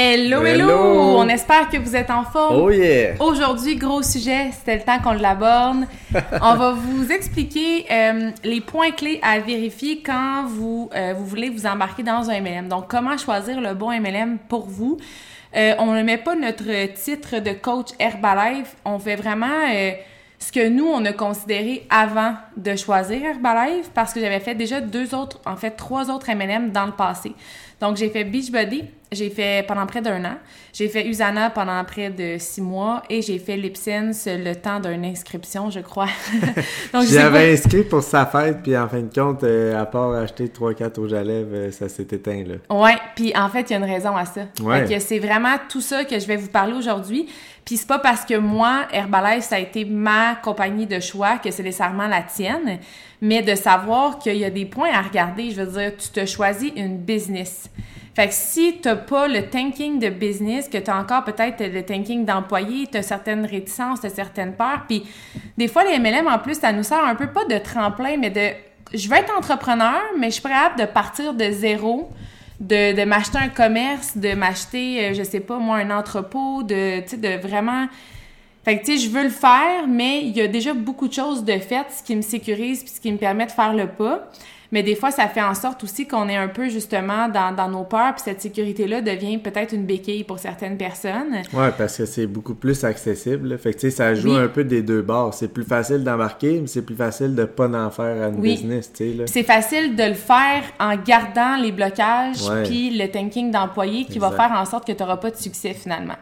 Hello, hello, Hello. On espère que vous êtes en forme. Oh yeah! Aujourd'hui, gros sujet, c'était le temps qu'on l'aborde. On va vous expliquer euh, les points clés à vérifier quand vous, euh, vous voulez vous embarquer dans un MLM. Donc, comment choisir le bon MLM pour vous? Euh, on ne met pas notre titre de coach Herbalife. On fait vraiment ce que nous, on a considéré avant de choisir Herbalife parce que j'avais fait déjà deux autres, en fait, trois autres MLM dans le passé. Donc, j'ai fait Beachbody, j'ai fait pendant près d'un an. J'ai fait Usana pendant près de six mois et j'ai fait Lipsense le temps d'une inscription, je crois. Donc, J'avais inscrit pour sa fête, puis en fin de compte, euh, à part acheter 3-4 rouges à lèvres, euh, ça s'est éteint, là. Ouais, puis en fait, il y a une raison à ça. Ouais. C'est vraiment tout ça que je vais vous parler aujourd'hui. Puis c'est pas parce que moi, Herbalife, ça a été ma compagnie de choix que c'est nécessairement la tienne, mais de savoir qu'il y a des points à regarder. Je veux dire, tu te choisis une business. Fait que si t'as pas le thinking de business, que t'as encore peut-être le thinking d'employé, t'as certaines réticences, t'as certaines peurs, puis des fois, les MLM, en plus, ça nous sert un peu pas de tremplin, mais de... Je veux être entrepreneur, mais je suis prête de partir de zéro, de, de m'acheter un commerce, de m'acheter, euh, je sais pas, moi, un entrepôt, de, de vraiment... Fait que, tu sais, je veux le faire, mais il y a déjà beaucoup de choses de faites, ce qui me sécurise puis ce qui me permet de faire le pas. Mais des fois, ça fait en sorte aussi qu'on est un peu, justement, dans, dans nos peurs, puis cette sécurité-là devient peut-être une béquille pour certaines personnes. Ouais, parce que c'est beaucoup plus accessible. là. Fait que, tu sais, ça joue Oui. un peu des deux bords. C'est plus facile d'embarquer, mais c'est plus facile de pas en faire à une Oui. business, tu sais, C'est facile de le faire en gardant les blocages puis le thinking d'employé qui va faire en sorte que tu n'auras pas de succès finalement.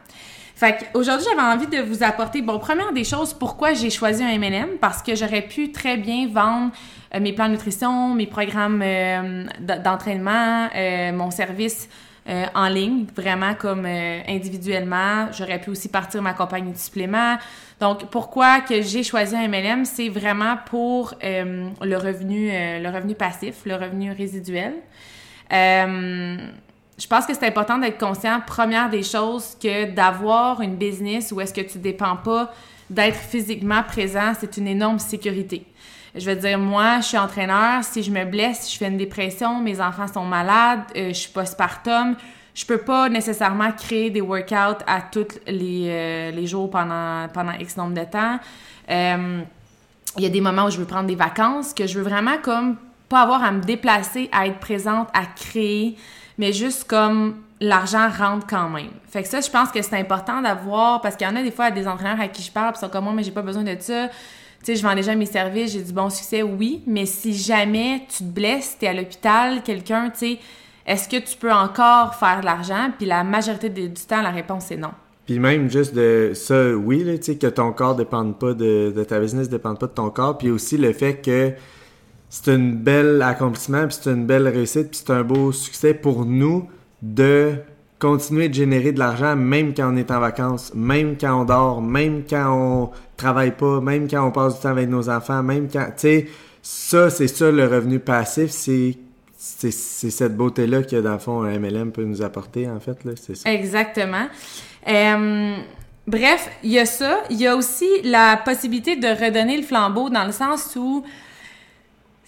Fait qu'aujourd'hui, j'avais envie de vous apporter, bon, première des choses, pourquoi j'ai choisi un MLM, parce que j'aurais pu très bien vendre euh, mes plans de nutrition, mes programmes euh, d'entraînement, euh, mon service en ligne, vraiment comme individuellement. J'aurais pu aussi partir ma compagnie de suppléments. Donc, pourquoi que j'ai choisi un MLM, c'est vraiment pour le revenu, le revenu passif, le revenu résiduel. Je pense que c'est important d'être conscient, première des choses, que d'avoir une business où est-ce que tu dépends pas d'être physiquement présent, c'est une énorme sécurité. Je veux dire, moi, je suis entraîneur, si je me blesse, je fais une dépression, mes enfants sont malades, euh, je suis postpartum, je peux pas nécessairement créer des workouts à tous les, euh, les jours pendant, pendant X nombre de temps. Euh, il y a des moments où je veux prendre des vacances, que je veux vraiment comme pas avoir à me déplacer, à être présente, à créer, mais juste comme l'argent rentre quand même. Fait que ça, je pense que c'est important d'avoir, parce qu'il y en a des fois des entraîneurs à qui je parle, puis sont comme moi, mais j'ai pas besoin de ça. Tu sais, je vends déjà mes services, j'ai du bon succès, oui, mais si jamais tu te blesses, t'es à l'hôpital, quelqu'un, tu sais, est-ce que tu peux encore faire de l'argent? Puis la majorité du temps, la réponse est non. Puis même juste de ça, oui, tu sais, que ton corps dépende pas de, de ta business, dépende pas de ton corps. Puis aussi le fait que c'est un bel accomplissement, puis c'est une belle réussite, puis c'est un beau succès pour nous de continuer de générer de l'argent même quand on est en vacances, même quand on dort, même quand on travaille pas, même quand on passe du temps avec nos enfants, même quand, tu sais, ça, c'est ça le revenu passif, c'est c'est cette beauté-là que dans le fond un MLM peut nous apporter en fait là, c'est ça. Exactement. Bref, il y a ça. Il y a aussi la possibilité de redonner le flambeau dans le sens où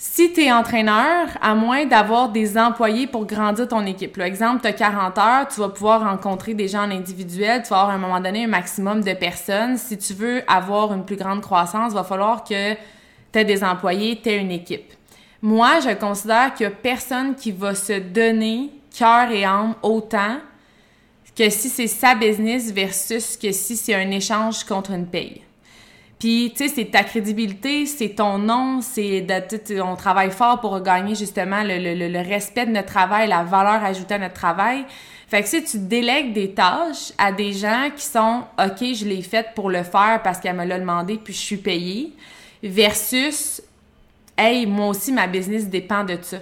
si tu es entraîneur, à moins d'avoir des employés pour grandir ton équipe. Par exemple, tu as 40 heures, tu vas pouvoir rencontrer des gens en individuel, tu vas avoir à un moment donné un maximum de personnes. Si tu veux avoir une plus grande croissance, il va falloir que tu aies des employés, tu aies une équipe. Moi, je considère qu'il n'y a personne qui va se donner cœur et âme autant que si c'est sa business versus que si c'est un échange contre une paye. Puis, tu sais, c'est ta crédibilité, c'est ton nom, c'est on travaille fort pour gagner justement le, le, le- le respect de notre travail, la valeur ajoutée à notre travail. Fait que si tu délègues des tâches à des gens qui sont OK, je l'ai faite pour le faire parce qu'elle me l'a demandé puis je suis payée, versus Hey, moi aussi, ma business dépend de ça.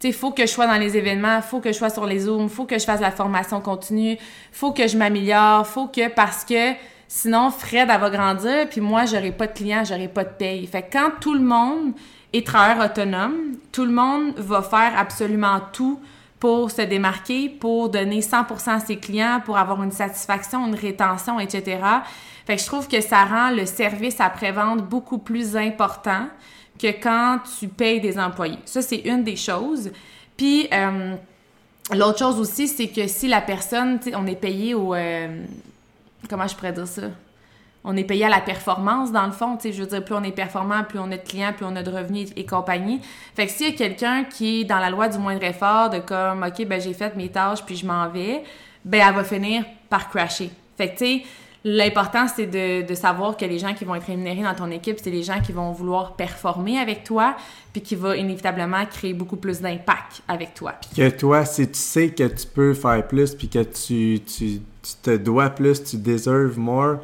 Tu sais, faut que je sois dans les événements, faut que je sois sur les Zooms, faut que je fasse la formation continue, faut que je m'améliore, faut que parce que sinon Fred elle va grandir puis moi j'aurai pas de clients, j'aurai pas de paye. Fait que quand tout le monde est travailleur autonome, tout le monde va faire absolument tout pour se démarquer, pour donner 100% à ses clients, pour avoir une satisfaction, une rétention, etc. Fait que je trouve que ça rend le service après-vente beaucoup plus important que quand tu payes des employés. Ça, c'est une des choses. Puis, euh, l'autre chose aussi, c'est que si la personne, on est payé au... Euh, comment je pourrais dire ça? On est payé à la performance, dans le fond. Tu sais, je veux dire, plus on est performant, plus on a de clients, plus on a de revenus et, compagnie. Fait que s'il y a quelqu'un qui est dans la loi du moindre effort, de comme, OK, ben j'ai fait mes tâches, puis je m'en vais, ben elle va finir par crasher. Fait que, tu sais, L'important, c'est de, savoir que les gens qui vont être rémunérés dans ton équipe, c'est les gens qui vont vouloir performer avec toi, puis qui vont inévitablement créer beaucoup plus d'impact avec toi. Puis que toi, si tu sais que tu peux faire plus, puis que tu, tu, te dois plus, tu deserves more,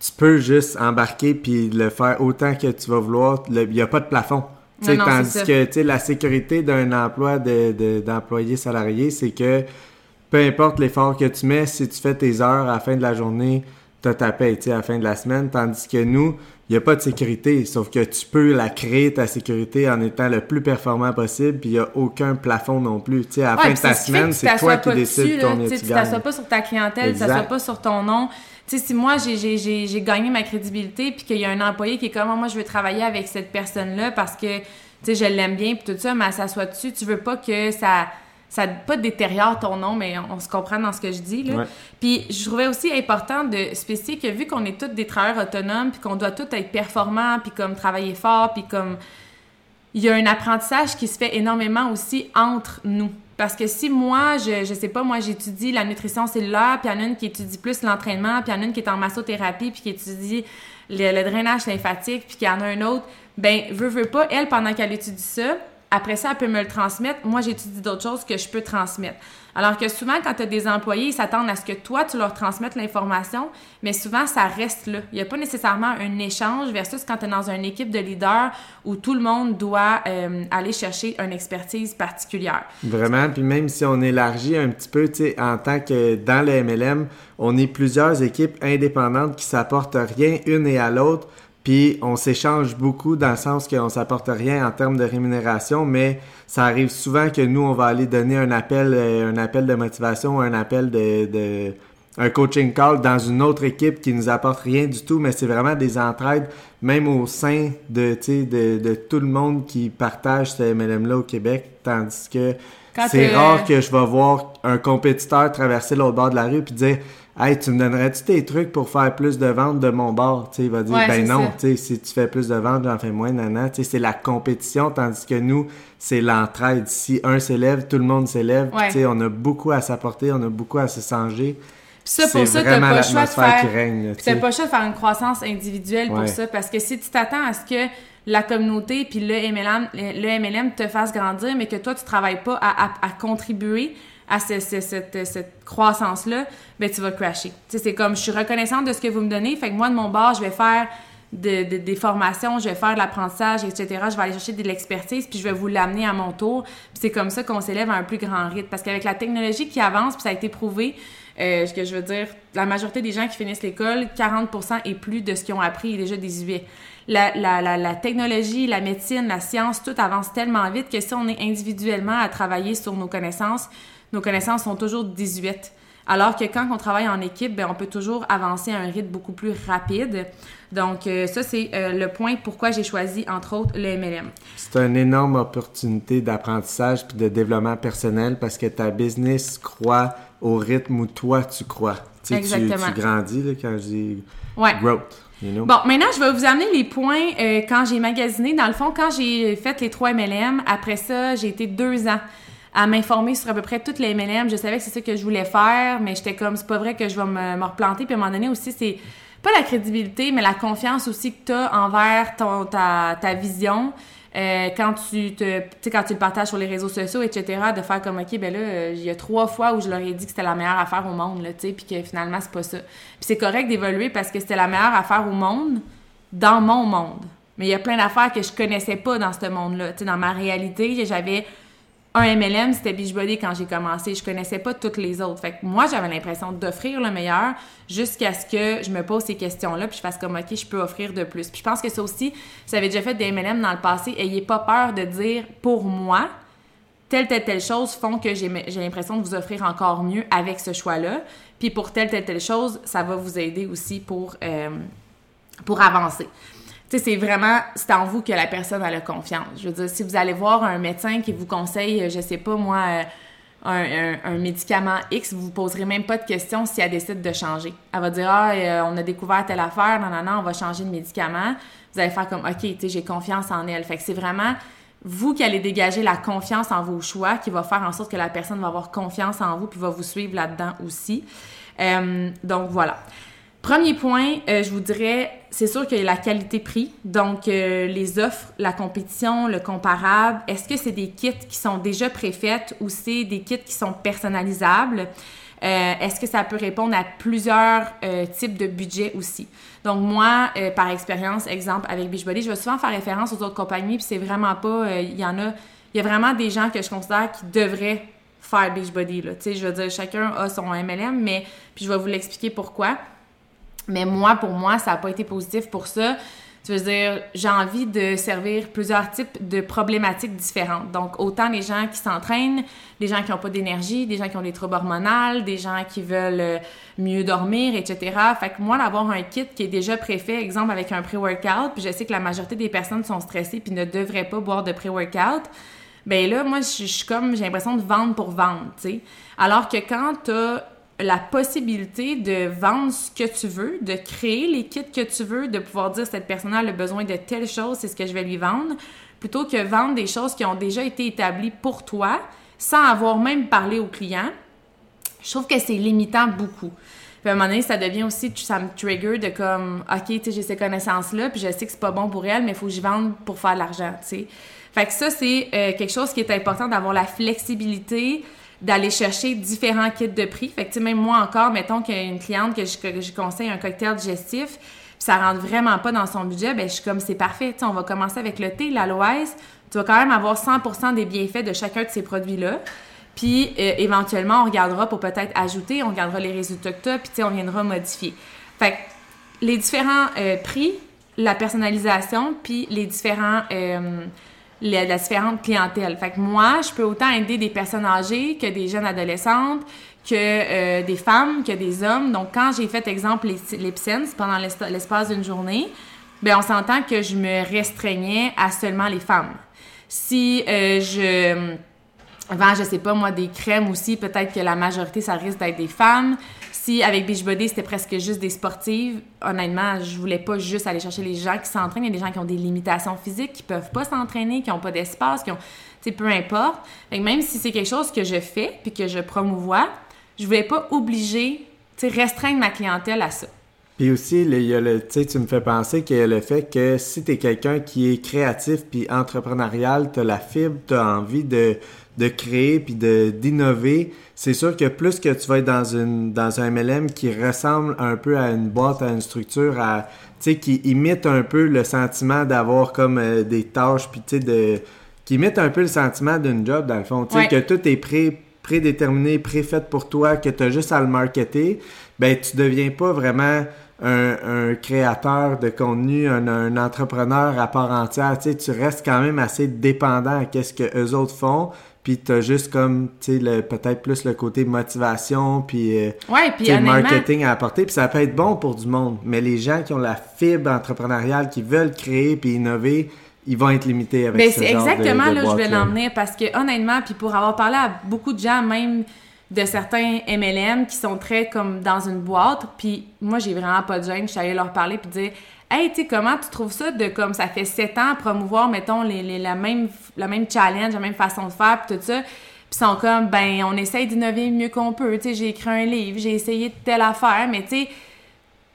tu peux juste embarquer puis le faire autant que tu vas vouloir. Il n'y a pas de plafond. Non, non, tandis que la sécurité d'un emploi d'employé salarié, c'est que peu importe l'effort que tu mets, si tu fais tes heures à la fin de la journée, t'as ta paye à la fin de la semaine, tandis que nous, il n'y a pas de sécurité, sauf que tu peux la créer, ta sécurité, en étant le plus performant possible, puis il n'y a aucun plafond non plus. sais à la fin de ta semaine, c'est toi qui décides ton Tu ne t'assois pas sur ta clientèle, tu t'assois pas sur ton nom. sais si moi, j'ai gagné ma crédibilité, puis qu'il y a un employé qui est comme, moi, je veux travailler avec cette personne-là parce que, tu sais, je l'aime bien, puis tout ça, mais elle s'assoit dessus, tu veux pas que ça ça pas détériore ton nom, mais on, se comprend dans ce que je dis. Là. Puis je trouvais aussi important de spécifier que vu qu'on est tous des travailleurs autonomes, puis qu'on doit tous être performants, puis comme travailler fort, puis comme il y a un apprentissage qui se fait énormément aussi entre nous. Parce que si moi, je, je sais pas, moi j'étudie la nutrition cellulaire, puis il y en a une qui étudie plus l'entraînement, puis il y en a une qui est en massothérapie, puis qui étudie le, le drainage lymphatique, puis qu'il y en a un autre, ben, veut, veut pas, elle, pendant qu'elle étudie ça, après ça, elle peut me le transmettre. Moi, j'étudie d'autres choses que je peux transmettre. Alors que souvent, quand tu as des employés, ils s'attendent à ce que toi, tu leur transmettes l'information, mais souvent, ça reste là. Il n'y a pas nécessairement un échange versus quand tu es dans une équipe de leaders où tout le monde doit euh, aller chercher une expertise particulière. Vraiment, puis même si on élargit un petit peu, tu sais, en tant que dans le MLM, on est plusieurs équipes indépendantes qui s'apportent rien une et à l'autre puis on s'échange beaucoup dans le sens qu'on s'apporte rien en termes de rémunération, mais ça arrive souvent que nous, on va aller donner un appel, euh, un appel de motivation, un appel de, un coaching call dans une autre équipe qui nous apporte rien du tout, mais c'est vraiment des entraides, même au sein de, de, de tout le monde qui partage ce MLM-là au Québec, tandis que c'est rare que je vais voir un compétiteur traverser l'autre bord de la rue puis dire Hey, tu me donnerais-tu tes trucs pour faire plus de ventes de mon bord? il va dire, ben non, si tu fais plus de ventes, j'en fais moins, nana. C'est la compétition, tandis que nous, c'est l'entraide. Si un s'élève, tout le monde s'élève. On a beaucoup à s'apporter, on a beaucoup à se changer. ça, pour ça, t'as pas le choix de faire... T'as pas le choix de faire une croissance individuelle pour ça, parce que si tu t'attends à ce que la communauté puis le MLM, le MLM te fasse grandir, mais que toi, tu travailles pas à, à contribuer à cette, cette croissance-là, ben tu vas crasher. C'est comme, je suis reconnaissante de ce que vous me donnez, fait que moi, de mon bord, je vais faire de, des formations, je vais faire de l'apprentissage, etc. Je vais aller chercher de l'expertise, puis je vais vous l'amener à mon tour. Puis c'est comme ça qu'on s'élève à un plus grand rythme. Parce qu'avec la technologie qui avance, puis ça a été prouvé, euh, ce que je veux dire, la majorité des gens qui finissent l'école, 40% et plus de ce qu'ils ont appris est déjà désuet. La, la, la, la, technologie, la médecine, la science, tout avance tellement vite que si on est individuellement à travailler sur nos connaissances, nos connaissances sont toujours 18. Alors que quand on travaille en équipe, ben, on peut toujours avancer à un rythme beaucoup plus rapide. Donc, euh, ça, c'est euh, le point pourquoi j'ai choisi, entre autres, le MLM. C'est une énorme opportunité d'apprentissage puis de développement personnel parce que ta business croit au rythme où toi, tu crois. Tu, Exactement. Tu, grandis là, quand je dis growth. Bon, maintenant, je vais vous amener les points euh, quand j'ai magasiné. Dans le fond, quand j'ai fait les trois MLM, après ça, j'ai été deux ans à m'informer sur à peu près toutes les MLM. Je savais que c'est ça que je voulais faire, mais j'étais comme, c'est pas vrai que je vais me, replanter. Puis à un moment donné aussi, c'est pas la crédibilité, mais la confiance aussi que tu as envers ton, ta, ta vision. Euh, quand tu te quand tu le partages sur les réseaux sociaux etc de faire comme ok ben là il y a trois fois où je leur ai dit que c'était la meilleure affaire au monde là tu sais puis que finalement c'est pas ça puis c'est correct d'évoluer parce que c'était la meilleure affaire au monde dans mon monde mais il y a plein d'affaires que je connaissais pas dans ce monde là tu sais dans ma réalité j'avais un MLM, c'était Beachbody quand j'ai commencé. Je connaissais pas toutes les autres. Fait que moi, j'avais l'impression d'offrir le meilleur jusqu'à ce que je me pose ces questions-là, puis je fasse comme, OK, je peux offrir de plus. Puis je pense que ça aussi, ça avait déjà fait des MLM dans le passé. Ayez pas peur de dire, pour moi, telle, telle, telle chose font que j'ai l'impression de vous offrir encore mieux avec ce choix-là. Puis pour telle, telle, telle chose, ça va vous aider aussi pour, euh, pour avancer. Tu sais, c'est vraiment, c'est en vous que la personne a la confiance. Je veux dire, si vous allez voir un médecin qui vous conseille, je sais pas moi, euh, un, un, médicament X, vous vous poserez même pas de questions si elle décide de changer. Elle va dire, ah, euh, on a découvert telle affaire, non, non, non, on va changer de médicament. Vous allez faire comme, OK, tu sais, j'ai confiance en elle. Fait que c'est vraiment vous qui allez dégager la confiance en vos choix qui va faire en sorte que la personne va avoir confiance en vous puis va vous suivre là-dedans aussi. Euh, donc voilà. Premier point, euh, je vous dirais, c'est sûr qu'il y a la qualité-prix. Donc, euh, les offres, la compétition, le comparable. Est-ce que c'est des kits qui sont déjà préfaites ou c'est des kits qui sont personnalisables? Euh, est-ce que ça peut répondre à plusieurs types de budgets aussi? Donc, moi, par expérience, exemple, avec Beachbody, je vais souvent faire référence aux autres compagnies, puis c'est vraiment pas... Il y en a... Il y a vraiment des gens que je considère qui devraient faire Beachbody, là. Tu sais, je veux dire, chacun a son MLM, mais... Puis je vais vous l'expliquer pourquoi. Mais moi, pour moi, ça n'a pas été positif pour ça. Tu veux dire, j'ai envie de servir plusieurs types de problématiques différentes. Donc, autant les gens qui s'entraînent, des gens qui n'ont pas d'énergie, des gens qui ont des troubles hormonaux, des gens qui veulent euh, mieux dormir, etc. Fait que moi, d'avoir un kit qui est déjà préfait, exemple avec un pré-workout, puis je sais que la majorité des personnes sont stressées puis ne devraient pas boire de pré-workout, ben là, moi, je suis comme, j'ai l'impression de vendre pour vendre, tu sais. Alors que quand tu as la possibilité de vendre ce que tu veux, de créer les kits que tu veux, de pouvoir dire cette personne-là a besoin de telle chose, c'est ce que je vais lui vendre, plutôt que vendre des choses qui ont déjà été établies pour toi sans avoir même parlé au client. Je trouve que c'est limitant beaucoup. Puis à un moment donné, ça devient aussi, ça me trigger de comme, OK, tu sais, j'ai ces connaissances-là, puis je sais que c'est pas bon pour elle, mais il faut que je vende pour faire de l'argent, tu sais. Fait que ça, c'est euh, quelque chose qui est important d'avoir la flexibilité, d'aller chercher différents kits de prix. Fait que, même moi encore, mettons qu'il y a une cliente que je, conseille un cocktail digestif, puis ça rentre vraiment pas dans son budget, ben je suis comme, c'est parfait, on va commencer avec le thé, l'aloès, tu vas quand même avoir 100% des bienfaits de chacun de ces produits-là. Puis euh, éventuellement, on regardera pour peut-être ajouter, on regardera les résultats que tu as, puis on viendra modifier. Fait que les différents euh, prix, la personnalisation, puis les différents... Euh, la, différente clientèle. Fait que moi, je peux autant aider des personnes âgées que des jeunes adolescentes, que euh, des femmes, que des hommes. Donc, quand j'ai fait, exemple, les, pendant l'espace d'une journée, ben on s'entend que je me restreignais à seulement les femmes. Si euh, je vends, je sais pas moi, des crèmes aussi, peut-être que la majorité, ça risque d'être des femmes avec Beachbody, c'était presque juste des sportives, honnêtement, je voulais pas juste aller chercher les gens qui s'entraînent. Il y a des gens qui ont des limitations physiques, qui peuvent pas s'entraîner, qui ont pas d'espace, qui ont, tu sais, peu importe. même si c'est quelque chose que je fais puis que je promouvois, je voulais pas obliger, tu sais, restreindre ma clientèle à ça. Puis aussi, il y a le, tu me fais penser a le fait que si tu es quelqu'un qui est créatif puis entrepreneurial, tu as la fibre, tu as envie de, de créer puis d'innover, c'est sûr que plus que tu vas être dans une dans un MLM qui ressemble un peu à une boîte, à une structure, à tu sais qui imite un peu le sentiment d'avoir comme euh, des tâches puis tu sais de qui imite un peu le sentiment d'une job dans le fond, tu sais que tout est pré prédéterminé, préfait pour toi, que tu as juste à le marketer, ben tu deviens pas vraiment un, un créateur de contenu, un, un, entrepreneur à part entière, tu sais, tu restes quand même assez dépendant à qu'est-ce que eux autres font puis t'as juste comme tu sais peut-être plus le côté motivation puis euh, ouais, puis marketing à apporter puis ça peut être bon pour du monde. Mais les gens qui ont la fibre entrepreneuriale qui veulent créer puis innover ils vont être limités avec ben, c'est exactement là où je vais l'emmener parce que honnêtement puis pour avoir parlé à beaucoup de gens même de certains MLM qui sont très comme dans une boîte puis moi j'ai vraiment pas de gêne je suis allée leur parler puis dire Hey, tu comment tu trouves ça de comme ça fait sept ans promouvoir, mettons, les, la, même, la même challenge, la même façon de faire, puis tout ça. Puis sont comme, ben, on essaye d'innover mieux qu'on peut. Tu sais, j'ai écrit un livre, j'ai essayé telle affaire, mais tu sais,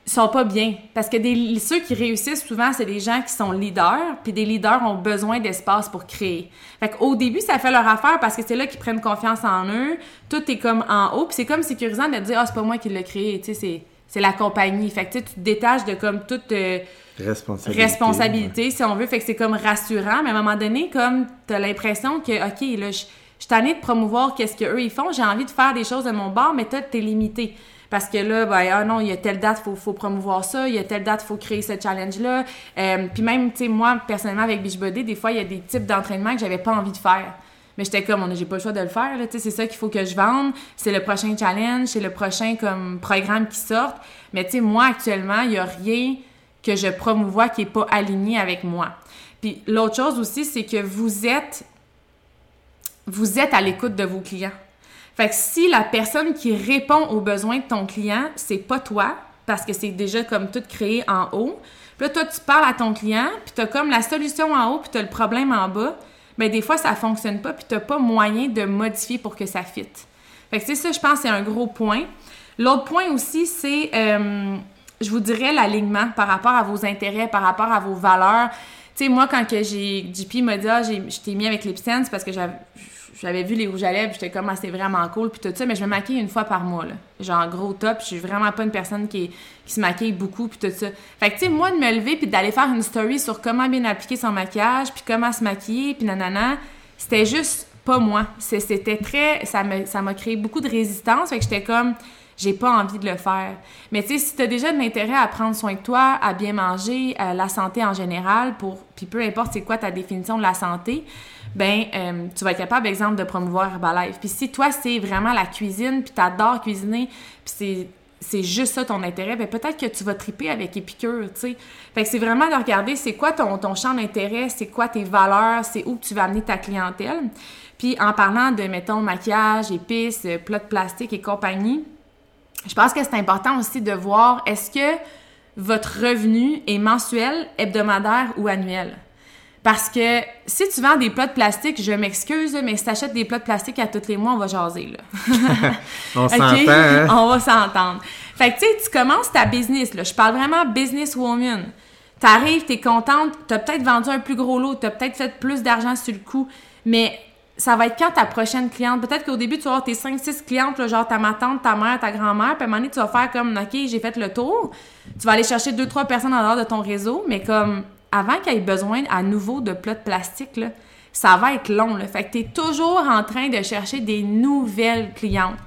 sont pas bien. Parce que des, ceux qui réussissent souvent, c'est des gens qui sont leaders, puis des leaders ont besoin d'espace pour créer. Fait qu'au début, ça fait leur affaire parce que c'est là qu'ils prennent confiance en eux. Tout est comme en haut, puis c'est comme sécurisant de dire, ah, c'est pas moi qui l'ai créé, tu sais, c'est c'est la compagnie. Fait que tu te détaches de comme toute euh, responsabilité, si on veut. Fait que c'est comme rassurant, mais à un moment donné, comme tu as l'impression que, OK, là, je, suis tannée de promouvoir qu'est-ce qu'eux ils font, j'ai envie de faire des choses de mon bord, mais toi, t'es limité. Parce que là, ben, ah non, il y a telle date, faut, faut promouvoir ça, il y a telle date, faut créer ce challenge-là. Euh, puis même, tu sais, moi, personnellement, avec Beachbody, des fois, il y a des types d'entraînement que j'avais pas envie de faire. Mais j'étais comme, j'ai pas le choix de le faire, c'est ça qu'il faut que je vende, c'est le prochain challenge, c'est le prochain, comme, programme qui sort. Mais tu sais, moi, actuellement, il y a rien que je promouvois qui est pas aligné avec moi. Puis l'autre chose aussi, c'est que vous êtes, vous êtes à l'écoute de vos clients. Fait que si la personne qui répond aux besoins de ton client, c'est pas toi, parce que c'est déjà comme tout créé en haut, puis là, toi, tu parles à ton client, puis t'as comme la solution en haut, puis t'as le problème en bas, mais des fois, ça fonctionne pas, puis t'as pas moyen de modifier pour que ça fitte. Fait que c'est ça, je pense, c'est un gros point. L'autre point aussi, c'est, euh, je vous dirais, l'alignement par rapport à vos intérêts, par rapport à vos valeurs. Tu sais, moi, quand que j'ai, JP m'a dit, ah, je t'ai mis avec Lipsense parce que j'avais j'avais vu les rouges à lèvres, j'étais comme, ah, c'est vraiment cool, puis tout ça, mais je me maquille une fois par mois, là. Genre, gros top, je suis vraiment pas une personne qui, qui se maquille beaucoup, puis tout ça. Fait que, tu sais, moi, de me lever, puis d'aller faire une story sur comment bien appliquer son maquillage, puis comment se maquiller, puis nanana, c'était juste pas moi. C'était très... Ça m'a ça créé beaucoup de résistance, fait que j'étais comme j'ai pas envie de le faire. Mais tu sais, si tu as déjà de l'intérêt à prendre soin de toi, à bien manger, à la santé en général, pour puis peu importe c'est quoi ta définition de la santé, ben euh, tu vas être capable, exemple, de promouvoir Herbalife. Puis si toi, c'est vraiment la cuisine, puis t'adores cuisiner, puis c'est c'est juste ça ton intérêt, ben peut-être que tu vas triper avec Épicure, tu sais. Fait que c'est vraiment de regarder c'est quoi ton, ton champ d'intérêt, c'est quoi tes valeurs, c'est où tu vas amener ta clientèle. Puis en parlant de, mettons, maquillage, épices, plats de plastique et compagnie, je pense que c'est important aussi de voir est-ce que votre revenu est mensuel, hebdomadaire ou annuel. Parce que si tu vends des plats de plastique, je m'excuse, mais si tu achètes des plats de plastique à tous les mois, on va jaser, là. on s'entend, hein? On va s'entendre. Fait que, tu sais, tu commences ta business, là. Je parle vraiment business woman. T'arrives, t'es contente, t'as peut-être vendu un plus gros lot, t'as peut-être fait plus d'argent sur le coup, mais ça va être quand ta prochaine cliente? Peut-être qu'au début, tu vas avoir tes 5-6 clientes, genre ta ma tante, ta mère, ta grand-mère, puis à un moment donné, tu vas faire comme, OK, j'ai fait le tour. Tu vas aller chercher 2-3 personnes en dehors de ton réseau, mais comme avant qu'il ait besoin à nouveau de plats de plastique, ça va être long. Fait que tu es toujours en train de chercher des nouvelles clientes.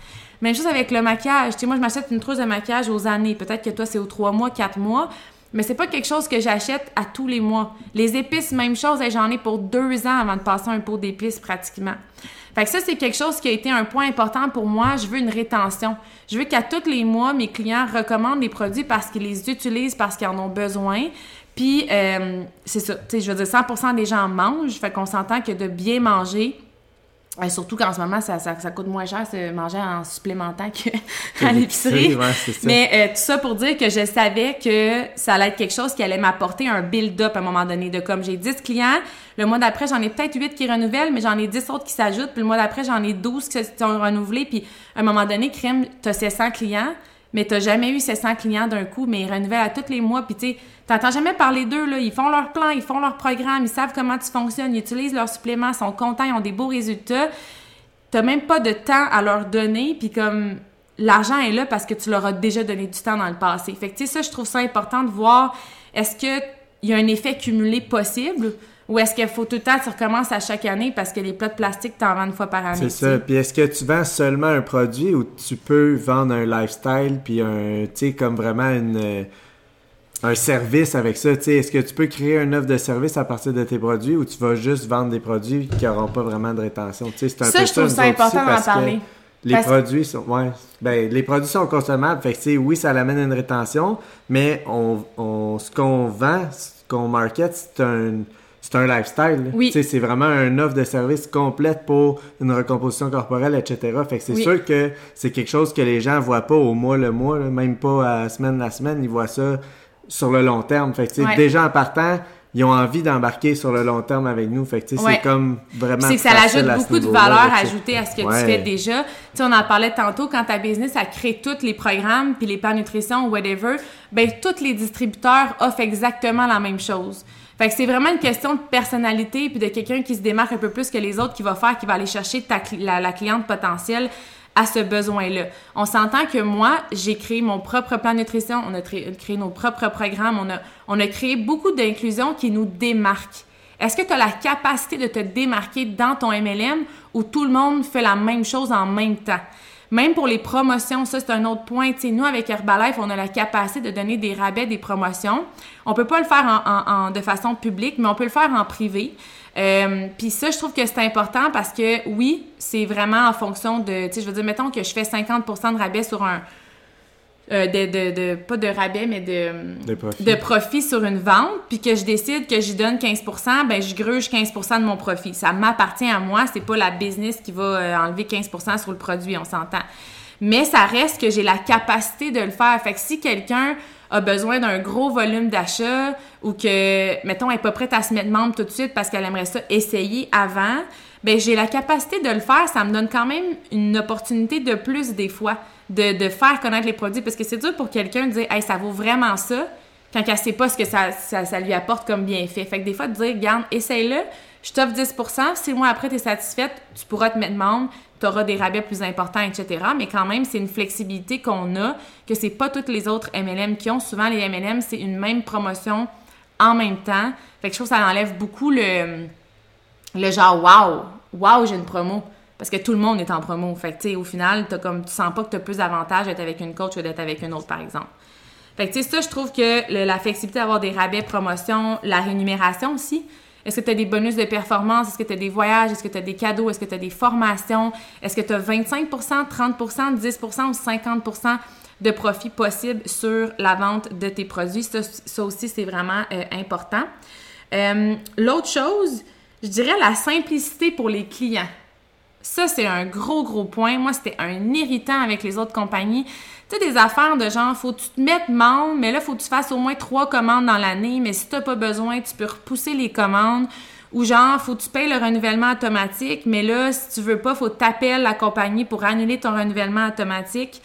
Même chose avec le maquillage. Tu sais, moi, je m'achète une trousse de maquillage aux années. Peut-être que toi, c'est aux trois mois, quatre mois. Mais c'est pas quelque chose que j'achète à tous les mois. Les épices, même chose. J'en ai pour deux ans avant de passer un pot d'épices pratiquement. Fait que ça, c'est quelque chose qui a été un point important pour moi. Je veux une rétention. Je veux qu'à tous les mois, mes clients recommandent les produits parce qu'ils les utilisent, parce qu'ils en ont besoin. Puis, euh, c'est ça. Tu sais, je veux dire, 100% des gens mangent. Fait qu'on s'entend que de bien manger, et surtout qu'en ce moment, ça, ça, coûte moins cher de manger en supplémentant qu'à l'épicerie. Mais euh, tout ça pour dire que je savais que ça allait être quelque chose qui allait m'apporter un build-up à un moment donné. De comme j'ai 10 clients, le mois d'après, j'en ai peut-être 8 qui renouvellent, mais j'en ai 10 autres qui s'ajoutent. Puis le mois d'après, j'en ai 12 qui sont renouvelés. Puis à un moment donné, crème, tu as 100 clients mais t'as jamais eu ces 100 clients d'un coup, mais ils renouvellent à tous les mois, puis tu t'entends jamais parler d'eux, là, ils font leur plan, ils font leur programme, ils savent comment tu fonctionnes, ils utilisent leurs suppléments, ils sont contents, ils ont des beaux résultats. T'as même pas de temps à leur donner, puis comme l'argent est là parce que tu leur as déjà donné du temps dans le passé. Fait que tu sais, ça, je trouve ça important de voir, est-ce qu'il y a un effet cumulé possible? Ou est-ce qu'il faut tout le temps, tu recommences à chaque année parce que les plats de plastique, t'en vends une fois par année? C'est ça. Puis est-ce que tu vends seulement un produit ou tu peux vendre un lifestyle puis un, tu sais, comme vraiment une, un service avec ça? Tu sais, est-ce que tu peux créer une offre de service à partir de tes produits ou tu vas juste vendre des produits qui n'auront pas vraiment de rétention? Tu sais, c'est un ça, je trouve ça important d'en parler. Les produits sont, ouais, ben, les produits sont consommables. Fait que, oui, ça amène une rétention, mais on, on ce qu'on vend, ce qu'on market, c'est un, c'est un lifestyle. Oui. C'est vraiment un offre de service complète pour une recomposition corporelle, etc. Fait que c'est sûr que c'est quelque chose que les gens voient pas au mois le mois, même pas à semaine la semaine, ils voient ça sur le long terme. Fait que déjà en partant, ils ont envie d'embarquer sur le long terme avec nous. Fait que c'est comme vraiment. C'est que ça ajoute beaucoup de valeur ajoutée à ce que tu fais déjà. Tu on en parlait tantôt quand ta business a créé tous les programmes puis les plans nutrition whatever, ben tous les distributeurs offrent exactement la même chose. Fait que c'est vraiment une question de personnalité puis de quelqu'un qui se démarque un peu plus que les autres qui va faire, qui va aller chercher ta, la, cliente potentielle à ce besoin-là. On s'entend que moi, j'ai créé mon propre plan de nutrition, on a créé, nos propres programmes, on a, on a créé beaucoup d'inclusion qui nous démarquent. Est-ce que tu as la capacité de te démarquer dans ton MLM où tout le monde fait la même chose en même temps? Même pour les promotions, ça c'est un autre point. sais, nous, avec Herbalife, on a la capacité de donner des rabais, des promotions. On peut pas le faire en, de façon publique, mais on peut le faire en privé. Euh, Puis ça, je trouve que c'est important parce que oui, c'est vraiment en fonction de, tu sais, je veux dire, mettons que je fais 50% de rabais sur un, euh, de, de, de, pas de rabais, mais de, de, profit. de profit sur une vente, puis que je décide que j'y donne 15%, ben je gruge 15% de mon profit. Ça m'appartient à moi, c'est pas la business qui va euh, enlever 15% sur le produit, on s'entend. Mais ça reste que j'ai la capacité de le faire. Fait que si quelqu'un a besoin d'un gros volume d'achat ou que, mettons, elle n'est pas prête à se mettre membre tout de suite parce qu'elle aimerait ça essayer avant, ben j'ai la capacité de le faire. Ça me donne quand même une opportunité de plus des fois de, de, faire connaître les produits parce que c'est dur pour quelqu'un de dire hey, ça vaut vraiment ça quand elle sait pas ce que ça, ça, ça, lui apporte comme bienfait. Fait que des fois, de dire, garde, essaye-le, je t'offre 10% si moi après tu es satisfaite, tu pourras te mettre membre, tu auras des rabais plus importants, etc. Mais quand même, c'est une flexibilité qu'on a, que c'est pas toutes les autres MLM qui ont. Souvent, les MLM, c'est une même promotion en même temps. Fait que je trouve que ça enlève beaucoup le, le genre wow, wow, j'ai une promo. Parce que tout le monde est en promo. Fait au final, as comme, tu sens pas que tu as plus d'avantages d'être avec une coach que d'être avec une autre, par exemple. Fait tu sais, ça, je trouve que la flexibilité d'avoir des rabais, promotions, la rémunération aussi. Est-ce que tu as des bonus de performance? Est-ce que tu as des voyages? Est-ce que tu as des cadeaux? Est-ce que tu as des formations? Est-ce que tu as 25% 30% 10% ou 50% de profit possible sur la vente de tes produits? Ça, ça aussi, c'est vraiment euh, important. Euh, L'autre chose, je dirais la simplicité pour les clients. Ça, c'est un gros, gros point. Moi, c'était un irritant avec les autres compagnies. Tu sais, des affaires de genre, faut que tu te mettes membre, mais là, faut que tu fasses au moins trois commandes dans l'année, mais si t'as pas besoin, tu peux repousser les commandes. Ou genre, faut que tu payes le renouvellement automatique, mais là, si tu veux pas, faut que tu la compagnie pour annuler ton renouvellement automatique.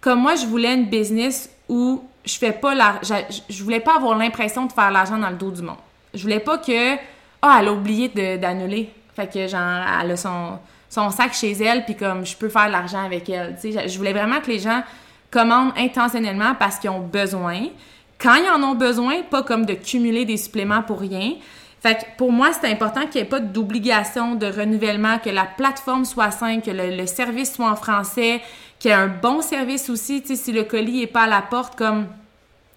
Comme moi, je voulais une business où je fais pas la... Je voulais pas avoir l'impression de faire l'argent dans le dos du monde. Je voulais pas que... Ah, elle a oublié d'annuler. Fait que genre, elle a son son sac chez elle, puis comme je peux faire de l'argent avec elle. Tu sais, je voulais vraiment que les gens commandent intentionnellement parce qu'ils ont besoin. Quand ils en ont besoin, pas comme de cumuler des suppléments pour rien. Fait que pour moi, c'est important qu'il n'y ait pas d'obligation de renouvellement, que la plateforme soit simple, que le, service soit en français, qu'il y ait un bon service aussi. Tu sais, si le colis n'est pas à la porte, comme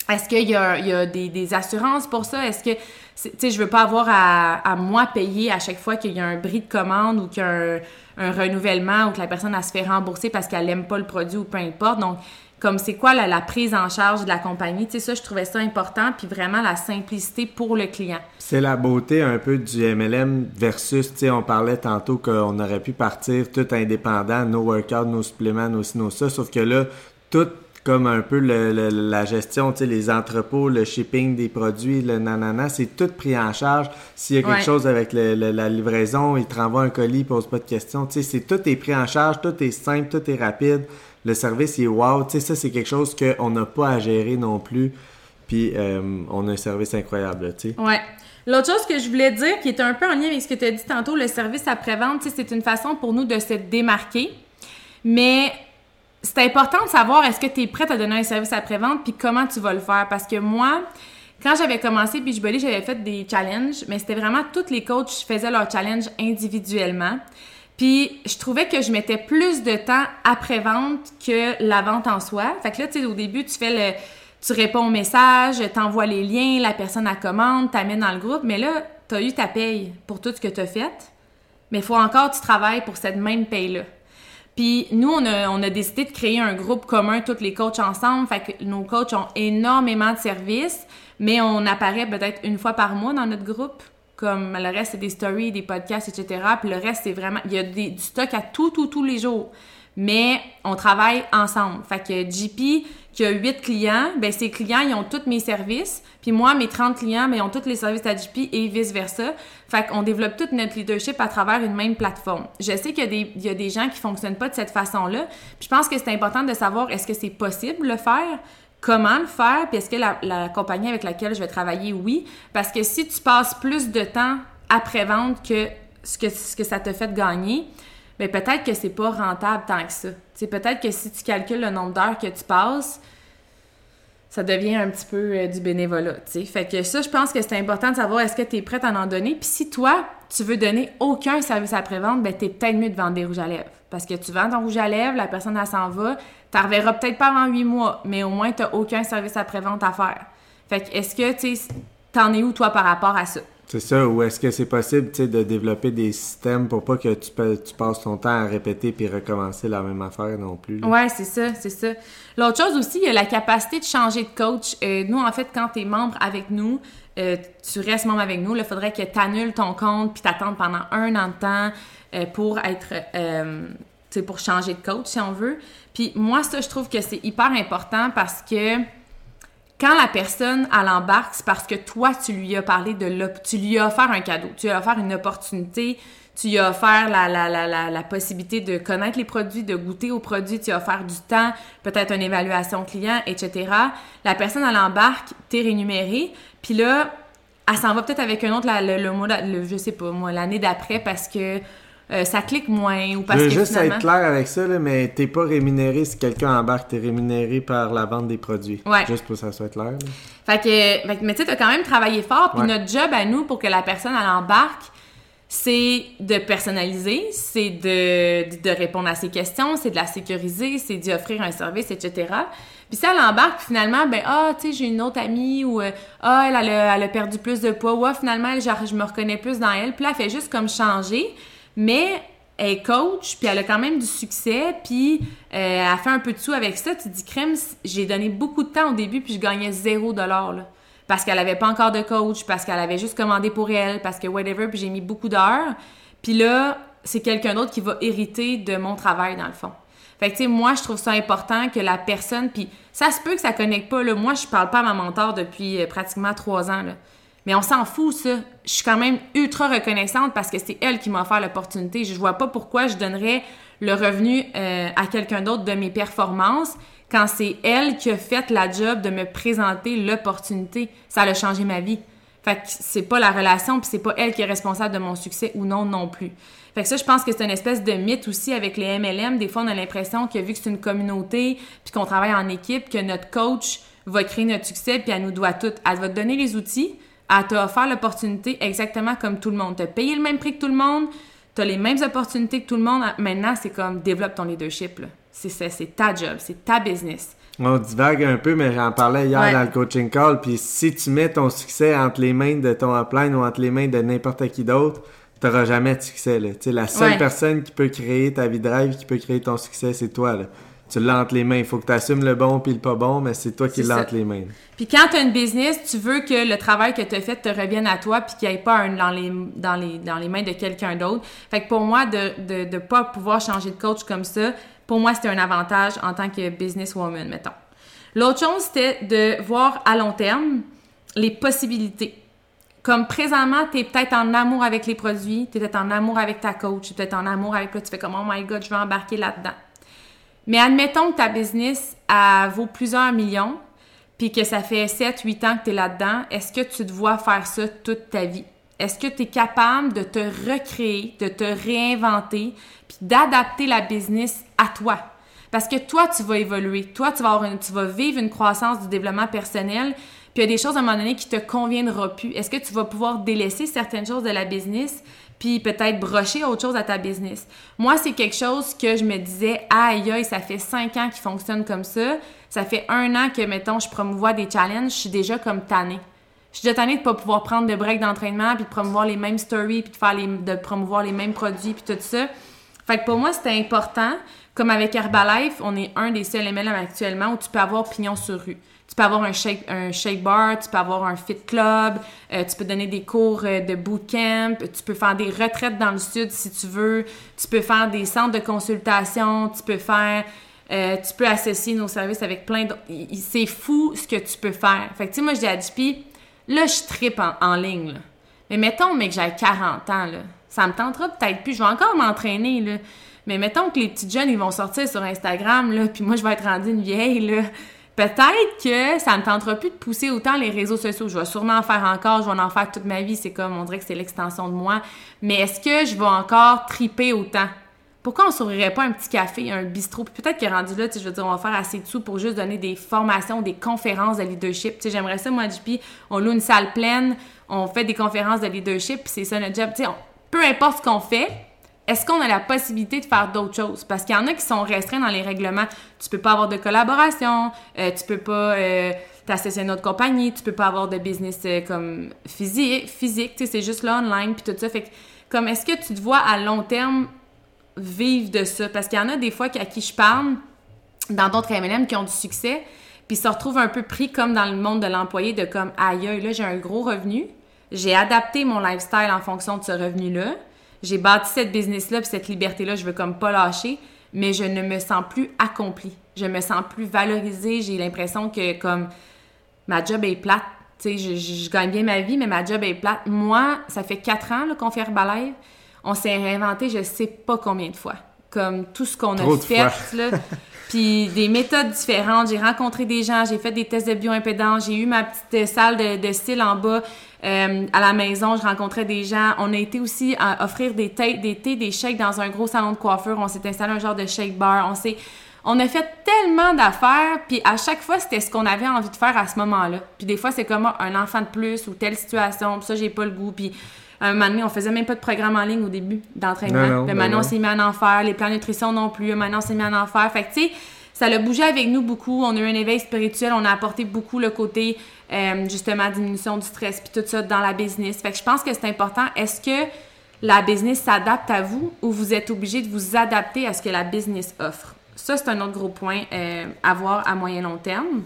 est-ce qu'il y a, des, assurances pour ça? Est-ce que, tu sais, je veux pas avoir à, à moi payer à chaque fois qu'il y a un bris de commande ou qu'il y a un, renouvellement ou que la personne a se fait rembourser parce qu'elle n'aime pas le produit ou peu importe. Donc, comme c'est quoi la, prise en charge de la compagnie, tu sais, ça, je trouvais ça important, puis vraiment la simplicité pour le client. C'est la beauté un peu du MLM versus, tu sais, on parlait tantôt qu'on aurait pu partir tout indépendant, nos workouts, nos suppléments, nos ci, ça, sauf que là, tout comme un peu la gestion, tu sais, les entrepôts, le shipping des produits, le nanana, c'est tout pris en charge. S'il y a quelque chose avec la livraison, il te renvoie un colis, pose pas de questions. Tu sais, c'est tout est pris en charge, tout est simple, tout est rapide. Le service est wow. Tu sais, ça, c'est quelque chose qu'on n'a pas à gérer non plus. Puis, euh, on a un service incroyable, tu sais. Ouais. L'autre chose que je voulais dire, qui est un peu en lien avec ce que tu as dit tantôt, le service après-vente, tu sais, c'est une façon pour nous de se démarquer. Mais c'est important de savoir est-ce que tu es prête à donner un service après-vente puis comment tu vas le faire. Parce que moi, quand j'avais commencé Beachbody, j'avais fait des challenges, mais c'était vraiment tous les coachs faisaient leurs challenges individuellement. Puis je trouvais que je mettais plus de temps après-vente que la vente en soi. Fait que là, tu sais, au début, tu fais le. Tu réponds au message, t'envoies les liens, la personne à commande, t'amènes dans le groupe, mais là, t'as eu ta paye pour tout ce que t'as fait. Mais faut encore que tu travailles pour cette même paye-là. Puis nous, on a, on a décidé de créer un groupe commun, tous les coachs ensemble. Fait que nos coachs ont énormément de services, mais on apparaît peut-être une fois par mois dans notre groupe. Comme le reste, c'est des stories, des podcasts, etc. Puis le reste, c'est vraiment... Il y a des, du stock à tout, tout, tous les jours. Mais on travaille ensemble. Fait que JP, qui a 8 clients, ben ces clients, ils ont tous mes services. Puis moi, mes 30 clients, ben, ils ont tous les services à JP et vice-versa. Fait qu'on développe tout notre leadership à travers une même plateforme. Je sais qu'il y a des, gens qui fonctionnent pas de cette façon-là. Puis je pense que c'est important de savoir est-ce que c'est possible de le faire? Comment le faire, puis est-ce que la, compagnie avec laquelle je vais travailler, oui. Parce que si tu passes plus de temps après-vente que ce, que ce que ça te fait gagner, mais peut-être que c'est pas rentable tant que ça. Peut-être que si tu calcules le nombre d'heures que tu passes, ça devient un petit peu euh, du bénévolat. Fait que ça, je pense que c'est important de savoir est-ce que tu es prête à en donner. Puis si toi, tu veux donner aucun service après-vente, ben t'es peut-être mieux de vendre des rouges à lèvres. Parce que tu vends ton rouge à lèvres, la personne, elle s'en va, tu reverras peut-être pas avant huit mois, mais au moins, tu aucun service après-vente à faire. Fait que est-ce que, tu t'en es où, toi, par rapport à ça? C'est ça, ou est-ce que c'est possible de développer des systèmes pour pas que tu, tu passes ton temps à répéter puis recommencer la même affaire non plus? Oui, c'est ça, c'est ça. L'autre chose aussi, il y a la capacité de changer de coach. Euh, nous, en fait, quand tu es membre avec nous, euh, tu restes membre avec nous, il faudrait que tu annules ton compte puis t'attendes pendant un an de temps euh, pour être pour changer de coach, si on veut. Puis moi, ça, je trouve que c'est hyper important parce que quand la personne, elle embarque, c'est parce que toi, tu lui as parlé de tu lui as offert un cadeau, tu lui as offert une opportunité, tu lui as offert la, la, la, la, possibilité de connaître les produits, de goûter aux produits, tu lui as offert du temps, peut-être une évaluation client, etc. La personne, elle embarque, t'es rémunéré, puis là, elle s'en va peut-être avec un autre, le, le, le, je sais pas moi, l'année d'après parce que euh, ça clique moins ou parce je veux juste être clair avec ça, là, mais t'es pas rémunéré si quelqu'un embarque, t'es rémunéré par la vente des produits. Ouais. Juste pour que ça soit clair. Fait que, mais tu sais, t'as quand même travaillé fort, puis notre job à nous pour que la personne elle embarque, c'est de personnaliser, c'est de, de, répondre à ses questions, c'est de la sécuriser, c'est d'y offrir un service, etc. Puis si elle embarque, finalement, ben ah, tu sais, j'ai une autre amie ou euh, ah, elle, elle, a, perdu plus de poids, ou ah, finalement, genre, je me reconnais plus dans elle. Puis là, elle fait juste comme changer. Mais elle coach, puis elle a quand même du succès, puis euh, elle fait un peu de sous avec ça. Tu dis, crème, j'ai donné beaucoup de temps au début, puis je gagnais zéro dollar. Parce qu'elle avait pas encore de coach, parce qu'elle avait juste commandé pour elle, parce que whatever, puis j'ai mis beaucoup d'heures. Puis là, c'est quelqu'un d'autre qui va hériter de mon travail, dans le fond. Fait que, tu sais, moi, je trouve ça important que la personne, puis ça se peut que ça connecte pas, là. Moi, je parle pas à ma mentor depuis euh, pratiquement trois ans. Mais on s'en fout, ça. Je suis quand même ultra reconnaissante parce que c'est elle qui m'a offert l'opportunité. Je vois pas pourquoi je donnerais le revenu euh, à quelqu'un d'autre de mes performances quand c'est elle qui a fait la job de me présenter l'opportunité. Ça a changé ma vie. Fait que c'est pas la relation, puis c'est pas elle qui est responsable de mon succès ou non non plus. Fait que ça, je pense que c'est une espèce de mythe aussi avec les MLM. Des fois, on a l'impression que vu que c'est une communauté, puis qu'on travaille en équipe, que notre coach va créer notre succès, puis elle nous doit tout. Elle va te donner les outils, elle t'a offert l'opportunité exactement comme tout le monde. T'as payé le même prix que tout le monde, t'as les mêmes opportunités que tout le monde. Maintenant, c'est comme développe ton leadership. C'est ta job, c'est ta business. On divague un peu, mais j'en parlais hier dans le coaching call. Puis si tu mets ton succès entre les mains de ton upline ou entre les mains de n'importe qui d'autre, t'auras jamais de succès. Là. la seule personne qui peut créer ta vie de rêve, qui peut créer ton succès, c'est toi. Là tu l'as entre les mains. Il faut que tu assumes le bon puis le pas bon, mais c'est toi qui l'as entre les mains. Puis quand tu as une business, tu veux que le travail que tu as fait te revienne à toi puis qu'il n'y ait pas un dans, les, dans, les, dans les mains de quelqu'un d'autre. Fait que pour moi, de ne de, de pas pouvoir changer de coach comme ça, pour moi, c'était un avantage en tant que businesswoman, mettons. L'autre chose, c'était de voir à long terme les possibilités. Comme présentement, tu es peut-être en amour avec les produits, tu es peut-être en amour avec ta coach, tu es peut-être en amour avec toi, tu fais comme « Oh my God, je vais embarquer là-dedans ». Mais admettons que ta business vaut plusieurs millions, puis que ça fait 7-8 ans que tu es là-dedans, est-ce que tu te vois faire ça toute ta vie? Est-ce que tu es capable de te recréer, de te réinventer, puis d'adapter la business à toi? Parce que toi, tu vas évoluer. Toi, tu vas, avoir tu vas vivre une croissance du développement personnel. Puis il y a des choses à un moment donné qui te conviendront plus. Est-ce que tu vas pouvoir délaisser certaines choses de la business puis peut-être brocher autre chose à ta business. Moi, c'est quelque chose que je me disais, aïe aïe, ça fait cinq ans qu'il fonctionne comme ça. Ça fait un an que, mettons, je promouvois des challenges, je suis déjà comme tannée. Je suis déjà tannée de pas pouvoir prendre de breaks d'entraînement, puis de promouvoir les mêmes stories, puis de, de promouvoir les mêmes produits, puis tout ça. Fait que pour moi, c'était important. Comme avec Herbalife, on est un des seuls MLM actuellement où tu peux avoir pignon sur rue. Tu peux avoir un shake, un shake bar, tu peux avoir un fit club, euh, tu peux donner des cours euh, de bootcamp, tu peux faire des retraites dans le sud si tu veux, tu peux faire des centres de consultation, tu peux faire, euh, tu peux associer nos services avec plein d'autres. C'est fou ce que tu peux faire. Fait que tu sais, moi je dis à JP, là je tripe en, ligne. Mais mettons, mais que j'ai 40 ans, là. Ça me tentera peut-être plus. Je vais encore m'entraîner, là. Mais mettons que les petits jeunes, ils vont sortir sur Instagram, là, puis moi, je vais être rendue une vieille, là. Peut-être que ça ne tentera plus de pousser autant les réseaux sociaux. Je vais sûrement en faire encore, je vais en faire toute ma vie. C'est comme, on dirait que c'est l'extension de moi. Mais est-ce que je vais encore triper autant? pourquoi on s'ouvrirait pas un petit café, un bistrot? Puis peut-être que rendu là, je veux dire, on va faire assez de sous pour juste donner des formations, des conférences de leadership. Tu j'aimerais ça, moi, JP, on loue une salle pleine, on fait des conférences de leadership, puis c'est ça notre job. Peu importe ce qu'on fait, est-ce qu'on a la possibilité de faire d'autres choses? Parce qu'il y en a qui sont restreints dans les règlements. Tu peux pas avoir de collaboration, euh, tu peux pas euh, t'associer à une autre compagnie, tu peux pas avoir de business euh, comme physique, physique, tu sais, c'est juste là online, puis tout ça. Fait que, comme, est-ce que tu te vois à long terme vivre de ça? Parce qu'il y en a des fois à qui je parle, dans d'autres MLM, qui ont du succès, puis se retrouvent un peu pris comme dans le monde de l'employé, de comme, aïe, là, j'ai un gros revenu, j'ai adapté mon lifestyle en fonction de ce revenu-là, j'ai bâti cette business-là, puis cette liberté-là, je veux comme pas lâcher, mais je ne me sens plus accomplie. Je me sens plus valorisée, j'ai l'impression que comme ma job est plate. Tu sais, je, gagne bien ma vie, mais ma job est plate. Moi, ça fait quatre ans qu'on fait Herbalife on s'est réinventé je sais pas combien de fois. Comme tout ce qu'on a fait, là. Puis des méthodes différentes. J'ai rencontré des gens, j'ai fait des tests de bioimpédance, j'ai eu ma petite salle de, style en bas euh, à la maison. Je rencontrais des gens. On a été aussi à offrir des thés, des thés, des shakes dans un gros salon de coiffure. On s'est installé un genre de shake bar. On s'est on a fait tellement d'affaires, puis à chaque fois, c'était ce qu'on avait envie de faire à ce moment-là. Puis des fois, c'est comme un enfant de plus ou telle situation, puis ça, j'ai pas le goût. Puis un moment donné, on faisait même pas de programme en ligne au début d'entraînement. Puis maintenant, on s'est mis en enfer. Les plans de nutrition non plus. Maintenant, on s'est mis en enfer. Fait que, tu sais, ça l'a bougé avec nous beaucoup. On a eu un éveil spirituel. On a apporté beaucoup le côté, euh, justement, diminution du stress, puis tout ça dans la business. Fait que je pense que c'est important. Est-ce que la business s'adapte à vous ou vous êtes obligé de vous adapter à ce que la business offre? Ça, c'est un autre gros point euh, à voir à moyen long terme.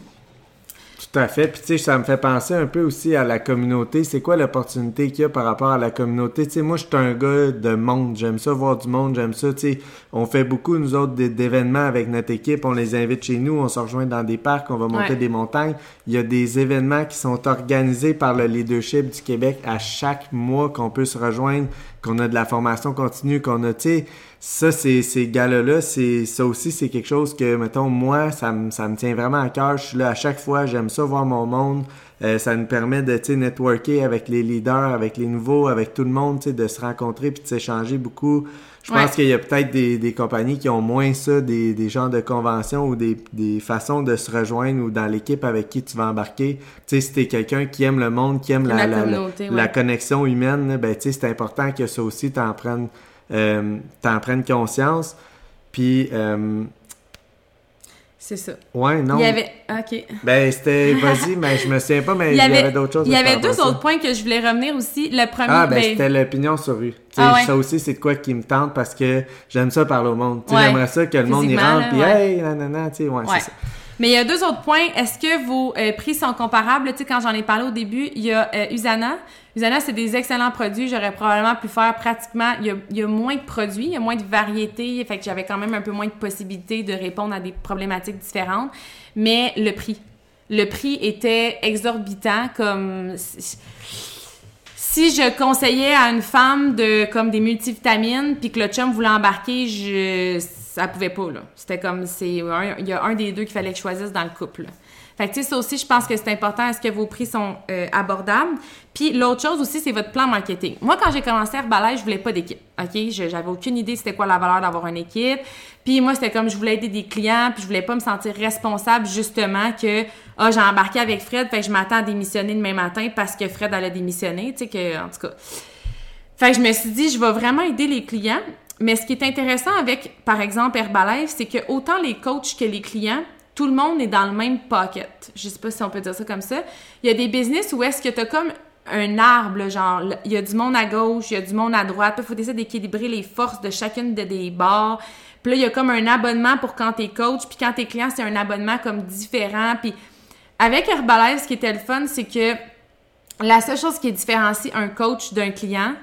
Tout à fait. Puis tu sais, ça me fait penser un peu aussi à la communauté. C'est quoi l'opportunité qu'il y a par rapport à la communauté? Tu sais, moi, je suis un gars de monde. J'aime ça voir du monde. J'aime ça. Tu sais, on fait beaucoup, nous autres, d'événements avec notre équipe. On les invite chez nous. On se rejoint dans des parcs. On va monter des montagnes. Il y a des événements qui sont organisés par le leadership du Québec à chaque mois qu'on peut se rejoindre, qu'on a de la formation continue, qu'on a, tu sais, ça, c'est ces gars-là, c'est ça aussi, c'est quelque chose que, mettons, moi, ça me, tient vraiment à cœur. Je suis là à chaque fois, j'aime ça voir mon monde. Euh, ça nous permet de, tu networker avec les leaders, avec les nouveaux, avec tout le monde, tu sais, de se rencontrer puis de s'échanger beaucoup. Je pense qu'il y a peut-être des, des, compagnies qui ont moins ça, des, des genres de conventions ou des, des façons de se rejoindre ou dans l'équipe avec qui tu vas embarquer. Tu sais, si t'es quelqu'un qui aime le monde, qui aime la, la, la, connexion humaine, ben, tu sais, c'est important que ça aussi t'en prennes euh, t'en prennes conscience. Puis. Euh, c'est ça. Ouais, non. Il y avait. OK. Ben, c'était. Vas-y, mais je me souviens pas, mais il y avait, d'autres choses. Il y avait deux autres points que je voulais revenir aussi. Le premier. Ah, ben, ben c'était l'opinion sur rue. Ah, Ça aussi, c'est de quoi qui me tente parce que j'aime ça parler au monde. Ouais. J'aimerais ça que le monde y rentre, puis hey, nanana, tu sais, ouais, c'est ça. Mais il y a deux autres points. Est-ce que vos euh, prix sont comparables? Tu sais, quand j'en ai parlé au début, il y a euh, Usana. Usana, c'est des excellents produits. J'aurais probablement pu faire pratiquement... Il y, a, il y, a, moins de produits, il y a moins de variétés. Fait que j'avais quand même un peu moins de possibilités de répondre à des problématiques différentes. Mais le prix. Le prix était exorbitant comme... Si je conseillais à une femme de comme des multivitamines puis que le chum voulait embarquer, je ça pouvait pas, là. C'était comme, c'est, il y a un des deux qu'il fallait que je choisisse dans le couple. Fait que, tu sais, ça aussi, je pense que c'est important. Est-ce que vos prix sont euh, abordables? Puis l'autre chose aussi, c'est votre plan marketing. Moi, quand j'ai commencé à Herbalife, je voulais pas d'équipe. OK? J'avais aucune idée c'était quoi la valeur d'avoir une équipe. Puis moi, c'était comme je voulais aider des clients, puis je voulais pas me sentir responsable, justement, que, ah, j'ai embarqué avec Fred, fait je m'attends à démissionner demain matin parce que Fred allait démissionner. Tu sais, que, en tout cas. Fait que je me suis dit, je vais vraiment aider les clients. Mais ce qui est intéressant avec, par exemple, Herbalife, c'est que autant les coachs que les clients, tout le monde est dans le même pocket. Je sais pas si on peut dire ça comme ça. Il y a des business où est-ce que tu as comme un arbre, genre, il y a du monde à gauche, il y a du monde à droite. il faut essayer d'équilibrer les forces de chacune des barres. Puis là, il y a comme un abonnement pour quand tu es coach, puis quand tu es client, c'est un abonnement comme différent. Puis avec Herbalife, ce qui était le fun, c'est que la seule chose qui différencie un coach d'un client,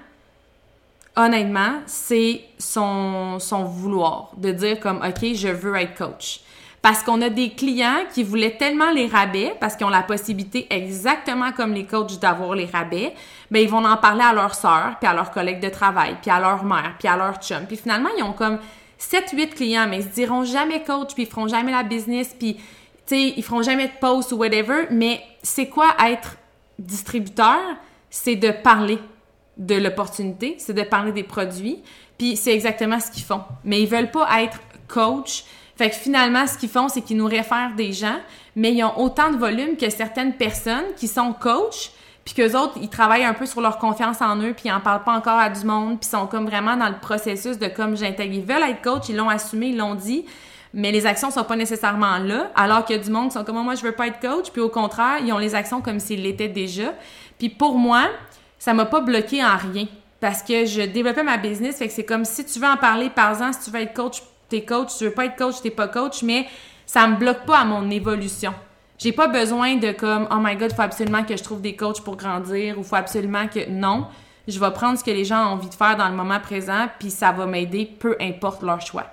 honnêtement, c'est son, vouloir de dire comme, OK, je veux être coach. Parce qu'on a des clients qui voulaient tellement les rabais, parce qu'ils ont la possibilité, exactement comme les coachs, d'avoir les rabais, ben ils vont en parler à leur sœur, puis à leurs collègues de travail, puis à leur mère, puis à leur chum. Puis finalement, ils ont comme 7-8 clients, mais ils se diront jamais coach, puis ils feront jamais la business, puis, sais, ils feront jamais de post ou whatever. Mais c'est quoi être distributeur? C'est de parler de l'opportunité, c'est de parler des produits, Puis c'est exactement ce qu'ils font. Mais ils veulent pas être coach. Fait que finalement, ce qu'ils font, c'est qu'ils nous réfèrent des gens, mais ils ont autant de volume que certaines personnes qui sont coach, puis qu'eux autres, ils travaillent un peu sur leur confiance en eux, puis ils en parlent pas encore à du monde, puis sont comme vraiment dans le processus de comme j'intègre. Ils veulent être coach, ils l'ont assumé, ils l'ont dit, mais les actions sont pas nécessairement là, alors qu'il y a du monde qui sont comme moi, je veux pas être coach, puis au contraire, ils ont les actions comme s'ils l'étaient déjà. Puis pour moi, ça m'a pas bloqué en rien parce que je développais ma business, fait que c'est comme si tu veux en parler, par exemple, si tu veux être coach, t'es coach, si tu veux pas être coach, t'es pas coach, mais ça me bloque pas à mon évolution. J'ai pas besoin de comme oh my god, faut absolument que je trouve des coachs pour grandir ou faut absolument que non, je vais prendre ce que les gens ont envie de faire dans le moment présent puis ça va m'aider peu importe leur choix.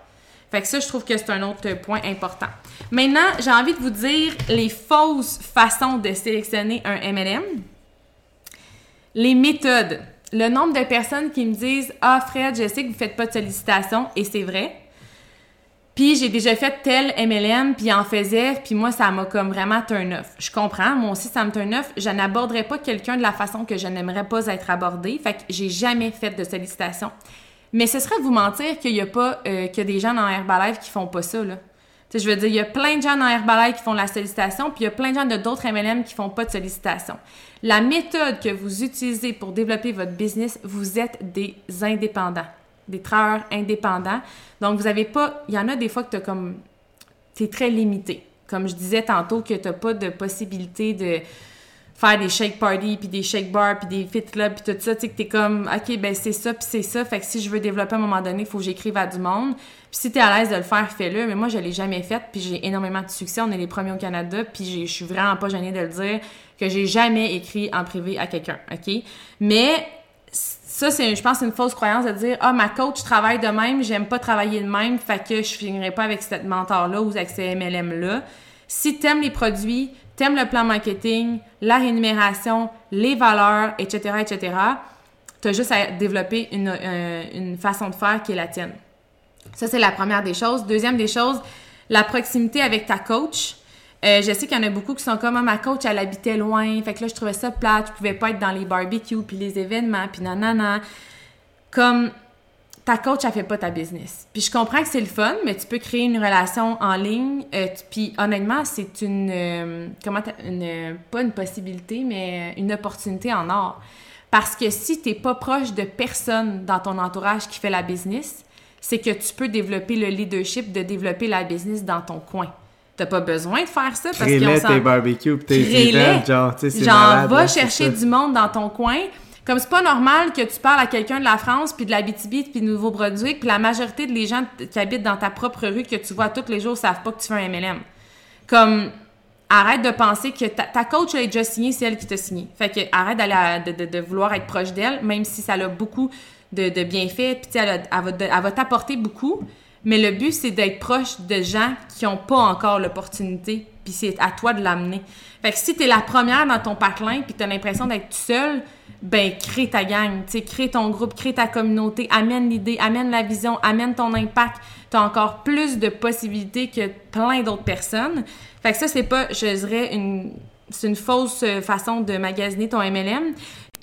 Fait que ça, je trouve que c'est un autre point important. Maintenant, j'ai envie de vous dire les fausses façons de sélectionner un MLM. Les méthodes. Le nombre de personnes qui me disent Ah, Fred, je sais que vous faites pas de sollicitation, et c'est vrai. Puis j'ai déjà fait tel MLM, puis en faisait, puis moi, ça m'a comme vraiment turn off. Je comprends, moi aussi, ça me turn off. Je n'aborderai pas quelqu'un de la façon que je n'aimerais pas être abordé. Fait que j'ai jamais fait de sollicitation. Mais ce serait vous mentir qu'il y a pas euh, que des gens dans Herbalife qui font pas ça là. je veux dire, il y a plein de gens dans Herbalife qui font la sollicitation, puis il y a plein de gens de d'autres MLM qui font pas de sollicitation. La méthode que vous utilisez pour développer votre business, vous êtes des indépendants, des travailleurs indépendants. Donc vous avez pas, il y en a des fois que tu comme es très limité. Comme je disais tantôt que tu pas de possibilité de faire des shake parties, puis des shake bars, puis des fit clubs, puis tout ça, tu sais, que t'es comme, OK, ben c'est ça, puis c'est ça. Fait que si je veux développer à un moment donné, il faut que j'écrive à du monde. Puis si t'es à l'aise de le faire, fais-le. Mais moi, je l'ai jamais fait, puis j'ai énormément de succès. On est les premiers au Canada, puis je suis vraiment pas gênée de le dire, que j'ai jamais écrit en privé à quelqu'un, OK? Mais ça, c'est, je pense, une fausse croyance de dire, ah, ma coach travaille de même, j'aime pas travailler de même, fait que je finirai pas avec cette mentor-là ou avec ce MLM-là. Si t'aimes les produits, t'aimes le plan marketing, la rémunération, les valeurs, etc., etc., tu as juste à développer une, euh, une, façon de faire qui est la tienne. Ça, c'est la première des choses. Deuxième des choses, la proximité avec ta coach. Euh, je sais qu'il y en a beaucoup qui sont comme, ah, ma coach, elle habitait loin. Fait que là, je trouvais ça plate. Je pouvais pas être dans les barbecues, puis les événements, puis nanana. Comme, ta coach, elle fait pas ta business. Puis je comprends que c'est le fun, mais tu peux créer une relation en ligne. Euh, puis honnêtement, c'est une, euh, comment une, pas une possibilité, mais une opportunité en or. Parce que si tu n'es pas proche de personne dans ton entourage qui fait la business, c'est que tu peux développer le leadership de développer la business dans ton coin. T'as pas besoin de faire ça parce que tes barbecues tes events, genre, tu sais, Genre, va chercher du monde dans ton coin comme c'est pas normal que tu parles à quelqu'un de la France, puis de la BTB, puis de Nouveau-Brunswick, puis la majorité des gens qui habitent dans ta propre rue que tu vois tous les jours savent pas que tu fais un MLM. Comme, arrête de penser que ta, coach a déjà signé, c'est elle qui t'a signé. Fait que arrête d'aller de, de, vouloir être proche d'elle, même si ça a beaucoup de, de bienfaits, puis elle, elle, va, elle va t'apporter beaucoup. Mais le but, c'est d'être proche de gens qui n'ont pas encore l'opportunité, puis c'est à toi de l'amener. Fait que si tu es la première dans ton patelin, puis tu as l'impression d'être tout seul, ben crée ta gang, tu crée ton groupe, crée ta communauté, amène l'idée, amène la vision, amène ton impact. Tu as encore plus de possibilités que plein d'autres personnes. Fait que ça, c'est pas, je dirais, une, une fausse façon de magasiner ton MLM.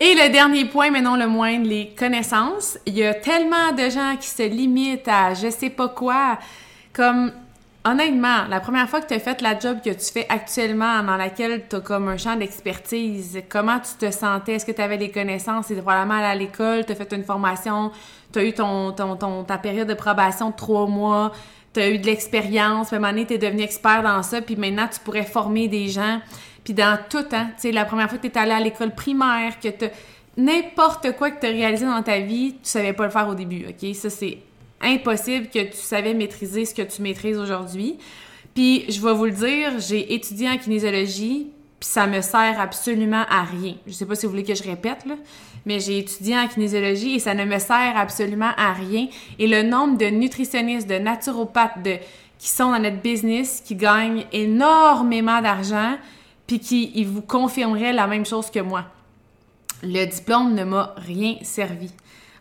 Et le dernier point, mais non le moindre, les connaissances. Il y a tellement de gens qui se limitent à je sais pas quoi. Comme Honnêtement, la première fois que tu as fait la job que tu fais actuellement, dans laquelle tu as comme un champ d'expertise, comment tu te sentais? Est-ce que tu avais des connaissances? C'est probablement à l'école, tu as fait une formation, tu as eu ton, ta période de probation de trois mois, tu as eu de l'expérience, puis à un tu es devenu expert dans ça, puis maintenant, tu pourrais former des gens. Puis dans tout, hein, tu sais, la première fois que tu es allé à l'école primaire, que tu n'importe quoi que tu as réalisé dans ta vie, tu savais pas le faire au début, OK? Ça, c'est impossible que tu savais maîtriser ce que tu maîtrises aujourd'hui. Puis je vais vous le dire, j'ai étudié en kinésiologie, puis ça me sert absolument à rien. Je sais pas si vous voulez que je répète là, mais j'ai étudié en kinésiologie et ça ne me sert absolument à rien. Et le nombre de nutritionnistes, de naturopathes, de qui sont dans notre business, qui gagnent énormément d'argent, puis qui ils vous confirmeraient la même chose que moi. Le diplôme ne m'a rien servi.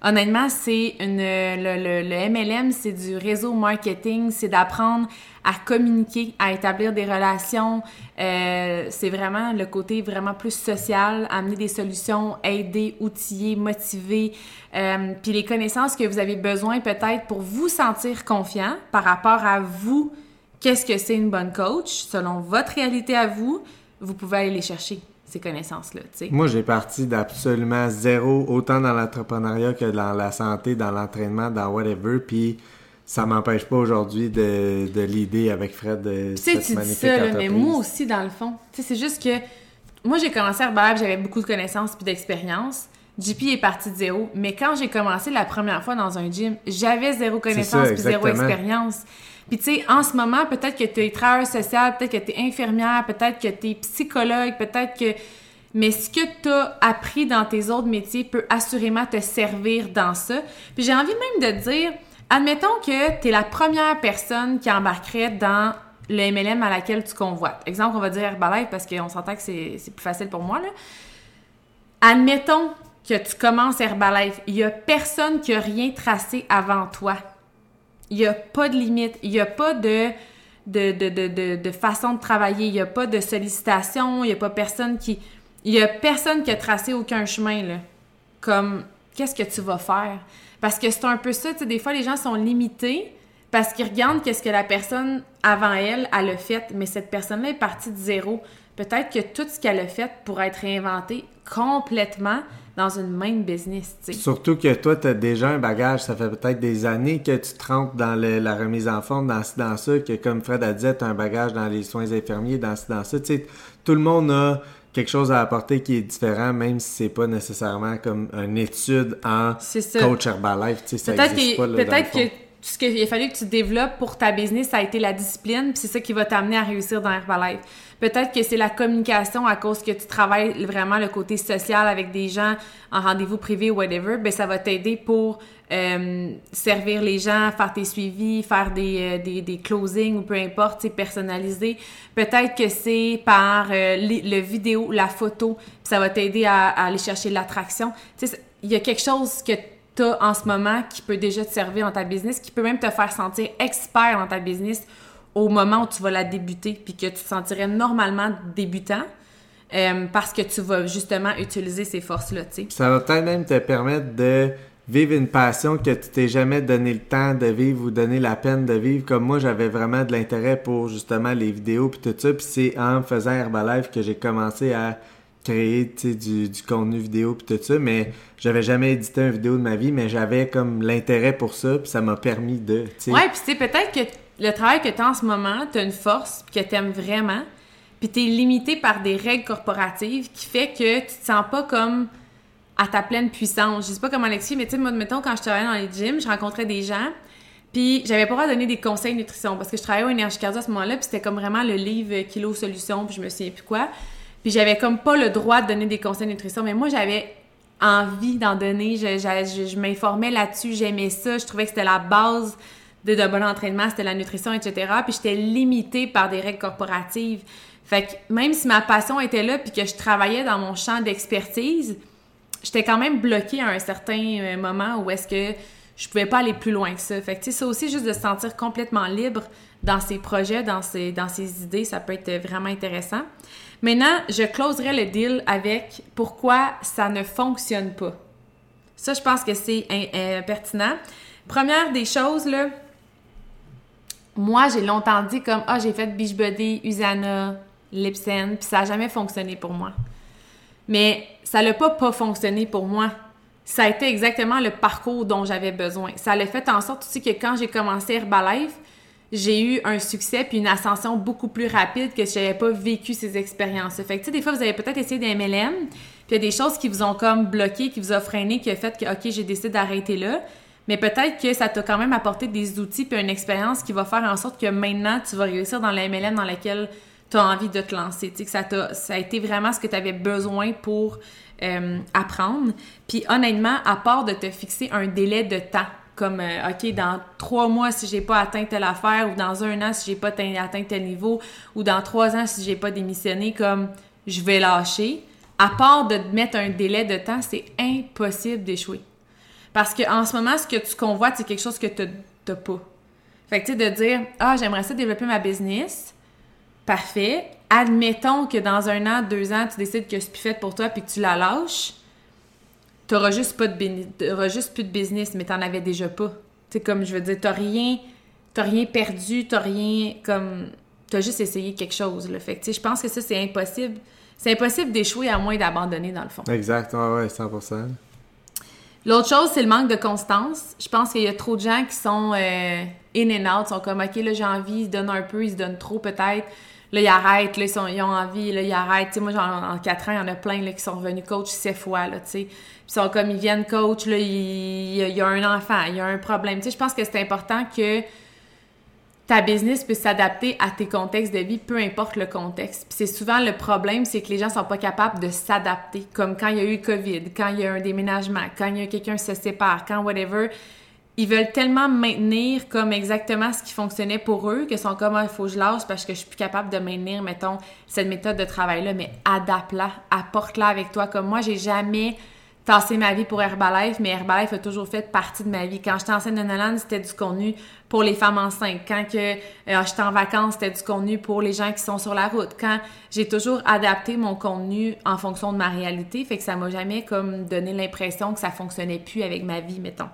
Honnêtement, c'est une le, le, MLM, c'est du réseau marketing, c'est d'apprendre à communiquer, à établir des relations. Euh, c'est vraiment le côté vraiment plus social, amener des solutions, aider, outiller, motiver. Euh, puis les connaissances que vous avez besoin peut-être pour vous sentir confiant par rapport à vous, qu'est-ce que c'est une bonne coach selon votre réalité à vous, vous pouvez aller les chercher ces connaissances-là. Moi, j'ai parti d'absolument zéro, autant dans l'entrepreneuriat que dans la santé, dans l'entraînement, dans whatever. Puis ça m'empêche pas aujourd'hui de, de l'idée avec Fred de tu sais, tu dis ça, mais moi aussi, dans le fond. c'est juste que moi, j'ai commencé à Herbalife, j'avais beaucoup de connaissances puis d'expérience. JP est parti de zéro. Mais quand j'ai commencé la première fois dans un gym, j'avais zéro connaissance puis zéro expérience. Puis tu sais, en ce moment, peut-être que tu es travailleur social, peut-être que tu es infirmière, peut-être que tu es psychologue, peut-être que... Mais ce que tu as appris dans tes autres métiers peut assurément te servir dans ça. Puis j'ai envie même de dire, admettons que tu es la première personne qui embarquerait dans le MLM à laquelle tu convoites. Exemple, on va dire Herbalife parce qu'on s'entend que c'est plus facile pour moi. Là. Admettons que tu commences Herbalife. Il n'y a personne qui a rien tracé avant toi. Il n'y a pas de limite. Il n'y a pas de, de, de, de, façon de travailler. Il n'y a pas de sollicitation. Il n'y a pas personne qui. Il n'y a personne qui a tracé aucun chemin, là. Comme, qu'est-ce que tu vas faire? Parce que c'est un peu ça, tu sais, des fois, les gens sont limités parce qu'ils regardent qu'est-ce que la personne avant elle, elle a fait, mais cette personne-là est partie de zéro. Peut-être que tout ce qu'elle a fait pourrait être réinventé complètement dans une même business. Surtout que toi, tu as déjà un bagage, ça fait peut-être des années que tu te rentres dans la remise en forme, dans, dans ça, que comme Fred a dit, tu as un bagage dans les soins infirmiers, dans, dans ça. tout le monde a quelque chose à apporter qui est différent, même si c'est pas nécessairement comme une étude en coach Herbalife. Peut-être que, peut-être que ce qu'il a fallu que tu développes pour ta business, ça a été la discipline, puis c'est ça qui va t'amener à réussir dans Herbalife. Peut-être que c'est la communication à cause que tu travailles vraiment le côté social avec des gens en rendez-vous privé ou whatever, ben ça va t'aider pour euh, servir les gens, faire tes suivis, faire des, euh, des, des closings ou peu importe, c'est personnalisé. Peut-être que c'est par euh, le vidéo, la photo, ça va t'aider à, à, aller chercher l'attraction. Il y a quelque chose que tu as en ce moment qui peut déjà te servir dans ta business, qui peut même te faire sentir expert dans ta business au moment où tu vas la débuter, puis que tu te sentirais normalement débutant. Euh, parce que tu vas justement utiliser ces forces-là, tu sais. Ça va peut-être même te permettre de vivre une passion que tu t'es jamais donné le temps de vivre ou donné la peine de vivre. Comme moi, j'avais vraiment de l'intérêt pour justement les vidéos puis tout ça. Puis c'est en faisant Herbalife que j'ai commencé à créer du, du contenu vidéo puis tout ça. Mais j'avais jamais édité une vidéo de ma vie, mais j'avais comme l'intérêt pour ça. Puis ça m'a permis de. Ouais, puis c'est peut-être que le travail que tu as en ce moment, tu as une force que tu aimes vraiment, puis tu es limité par des règles corporatives qui fait que tu te sens pas comme à ta pleine puissance. Je sais pas comment l'expliquer, mais tu sais, moi, mettons, quand je travaillais dans les gyms, je rencontrais des gens, puis j'avais pas le droit de donner des conseils de nutrition parce que je travaillais au énergie cardio à ce moment-là, puis c'était comme vraiment le livre Kilo Solution, puis je me souviens plus quoi. Puis j'avais comme pas le droit de donner des conseils de nutrition, mais moi, j'avais envie d'en donner. Je, m'informais là-dessus, j'aimais ça, je trouvais que c'était la base de, bon entraînement, c'était la nutrition, etc. Puis j'étais limitée par des règles corporatives. Fait que même si ma passion était là, puis que je travaillais dans mon champ d'expertise, j'étais quand même bloquée à un certain euh, moment où est-ce que je pouvais pas aller plus loin que ça. Fait que, tu sais, ça aussi, juste de se sentir complètement libre dans ses projets, dans ses, dans ses idées, ça peut être vraiment intéressant. Maintenant, je closerai le deal avec pourquoi ça ne fonctionne pas. Ça, je pense que c'est pertinent. Première des choses, là, moi, j'ai longtemps dit comme Ah, j'ai fait Beachbody, Usana, Lipsen, puis ça n'a jamais fonctionné pour moi. Mais ça n'a pas pas fonctionné pour moi. Ça a été exactement le parcours dont j'avais besoin. Ça l'a fait en sorte aussi que quand j'ai commencé Herbalife, j'ai eu un succès puis une ascension beaucoup plus rapide que si j'avais pas vécu ces expériences. Fait tu sais, des fois, vous avez peut-être essayé des MLM, puis il y a des choses qui vous ont comme bloqué, qui vous ont freiné, qui a fait que, OK, j'ai décidé d'arrêter là mais peut-être que ça t'a quand même apporté des outils puis une expérience qui va faire en sorte que maintenant, tu vas réussir dans la MLM dans laquelle tu as envie de te lancer. Tu sais, que ça, a, été vraiment ce que tu avais besoin pour euh, apprendre. Puis honnêtement, à part de te fixer un délai de temps, comme euh, OK, dans trois mois, si j'ai pas atteint telle affaire, ou dans un an, si j'ai pas atteint tel niveau, ou dans trois ans, si j'ai pas démissionné, comme je vais lâcher, à part de mettre un délai de temps, c'est impossible d'échouer. Parce qu'en ce moment, ce que tu convoites, c'est quelque chose que tu n'as pas. Fait que, tu sais, de dire, ah, j'aimerais ça développer ma business. Parfait. Admettons que dans un an, deux ans, tu décides que c'est plus fait pour toi puis que tu la lâches. T'auras juste, juste plus de business, mais t'en avais déjà pas. Tu sais, comme je veux dire, t'as rien, rien perdu, t'as rien, comme, t'as juste essayé quelque chose. Fait que, tu sais, je pense que ça, c'est impossible. C'est impossible d'échouer à moins d'abandonner, dans le fond. Exact, ouais, ouais, 100%. L'autre chose, c'est le manque de constance. Je pense qu'il y a trop de gens qui sont euh, in and out, sont comme, OK, là, j'ai envie, ils se donnent un peu, ils se donnent trop peut-être. Là, ils arrêtent, là, ils, ont envie, là, ils arrêtent. Tu sais, moi, en quatre ans, il y en a plein là, qui sont revenus coach sept fois, là, tu sais. Ils sont comme, ils viennent coach, là, il, y a un enfant, il y a un problème. Tu sais, je pense que c'est important que ta business puisse s'adapter à tes contextes de vie, peu importe le contexte. Puis c'est souvent le problème, c'est que les gens sont pas capables de s'adapter. Comme quand il y a eu COVID, quand il y a eu un déménagement, quand il y a quelqu'un se sépare, quand whatever. Ils veulent tellement maintenir comme exactement ce qui fonctionnait pour eux que sont comme il ah, faut que je lâche parce que je suis plus capable de maintenir mettons cette méthode de travail là mais adapte-la, apporte-la avec toi comme moi j'ai jamais tassé ma vie pour Herbalife, mais Herbalife a toujours fait partie de ma vie. Quand j'étais enceinte de Nolan, c'était du contenu pour les femmes enceintes. Quand euh, j'étais en vacances, c'était du contenu pour les gens qui sont sur la route. Quand j'ai toujours adapté mon contenu en fonction de ma réalité, fait que ça m'a jamais comme donné l'impression que ça fonctionnait plus avec ma vie, mettons.